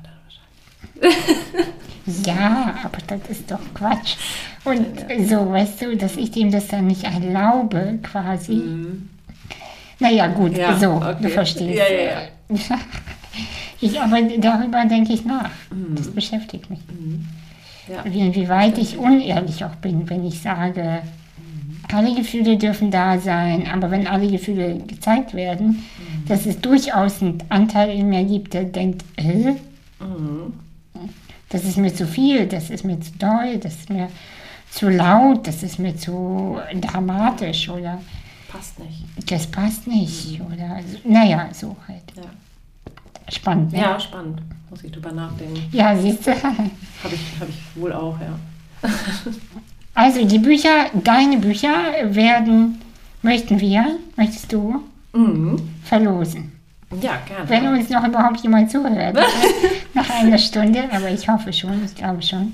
Ja, aber das ist doch Quatsch. Und so, weißt du, dass ich dem das dann nicht erlaube, quasi. Naja, gut, Mhm. Ja, so, okay. du verstehst. Ja, ja, ja. Ich, aber darüber denke ich nach. Mhm. Das beschäftigt mich. Ja. Wie, inwieweit ich unehrlich auch bin, wenn ich sage, alle Gefühle dürfen da sein, aber wenn alle Gefühle gezeigt werden, dass es durchaus einen Anteil in mir gibt, der denkt, äh, das ist mir zu viel, das ist mir zu doll, das ist mir zu laut, das ist mir zu dramatisch oder Passt nicht. das passt nicht oder also, naja, so halt. Ja. Spannend. Ne? ja, spannend. Muss ich drüber nachdenken. ja siehst du. Habe ich, hab ich wohl auch, ja. Also die Bücher, deine Bücher werden, möchten wir, möchtest du, Mhm. verlosen. Ja, gerne. Wenn uns noch überhaupt jemand zuhört, nach einer Stunde, aber ich hoffe schon, ich glaube schon.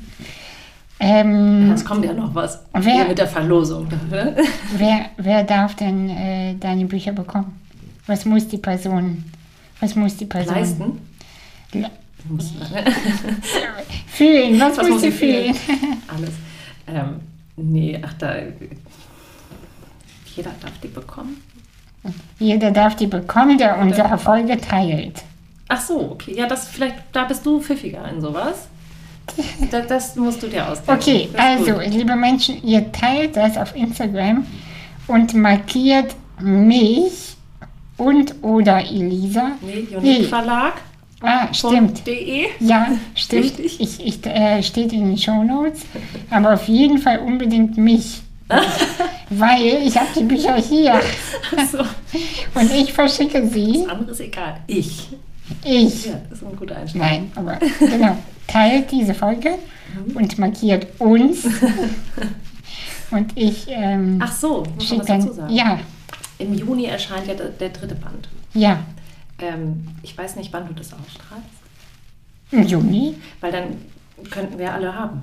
Ähm, Es kommt ja noch was. Wer- Hier mit der Verlosung. wer, wer darf denn äh, deine Bücher bekommen? Was muss die Person, was muss die Person Leisten. Le- fühlen? Was, Was muss sie fühlen? fühlen? Alles. Ähm, nee, ach da. Jeder darf die bekommen. Jeder darf die bekommen, der unsere Folge teilt. Ach so, okay. Ja, das vielleicht, da bist du pfiffiger in sowas. Das, das musst du dir ausdenken. Okay, also, gut. liebe Menschen, ihr teilt das auf Instagram und markiert mich und oder Elisa. Nee, Nee. Unique Verlag. Ah, stimmt. .de. Ja, stimmt. Richtig. Ich, ich, äh, steht in den Shownotes. Aber auf jeden Fall unbedingt mich. Weil ich habe die Bücher hier Ach so. und ich verschicke sie. Das andere ist egal. Ich. Ich. Ja, das ist ein guter Einstieg. Nein, aber genau. Teilt diese Folge und markiert uns. Und ich ähm, Ach so, ich muss was dazu sagen. Ja, Im Juni erscheint ja der, der dritte Band. ja. Ähm, ich weiß nicht, wann du das ausstrahlst, Im Juni. weil dann könnten wir alle haben.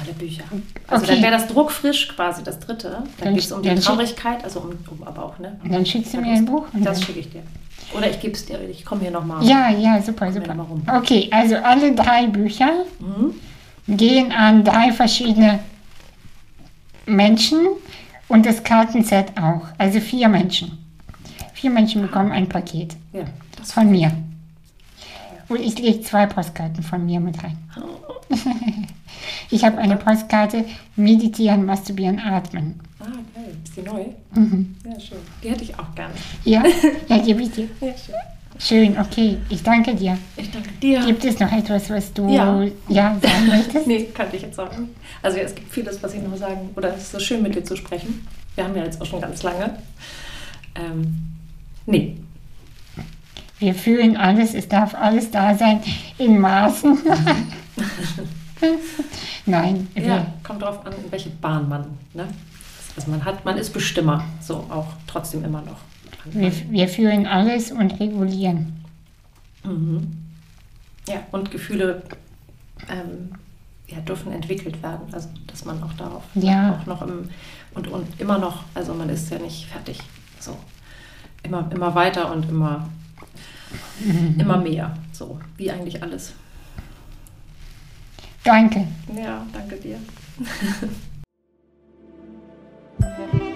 Alle Bücher. Also Okay. dann wäre das druckfrisch quasi das dritte. Dann, Dann- geht es um die Traurigkeit, also um, um aber auch, ne? Dann schickst du mir ein Buch. Das schicke ich dir. Oder ich gebe es dir, ich komme hier nochmal. Ja, ja, super, super. Okay, also alle drei Bücher Mhm. gehen an drei verschiedene Menschen und das Kartenset auch. Also vier Menschen. Vier Menschen bekommen ein Paket Ja, das von mir. Und ich lege zwei Postkarten von mir mit rein. Ich habe eine Postkarte Meditieren, Masturbieren, Atmen. Ah, geil. Ist die neu? Mhm. Ja, schön. Die hätte ich auch gerne. Ja, ja, gebe ich dir. Ja, schön. Schön, okay. Ich danke dir. Ich danke dir. Gibt es noch etwas, was du Ja. ja, sagen möchtest? Nee, kannte ich jetzt nicht. Also es gibt vieles, was ich noch sagen, oder es ist so schön mit dir zu sprechen. Wir haben ja jetzt auch schon ganz lange. Ähm, nee, Wir fühlen alles, es darf alles da sein in Maßen. Nein, wir, ja, kommt drauf an, in welche Bahn man, ne? Also man hat, man ist Bestimmer, so auch trotzdem immer noch. wir, wir fühlen alles und regulieren. Mhm. Ja, und Gefühle, ähm, ja, dürfen entwickelt werden. Also dass man auch darauf Ja. auch noch im und, und immer noch, also man ist ja nicht fertig. So. Immer, immer weiter und immer, immer mehr. So, wie eigentlich alles. Danke. Ja, danke dir.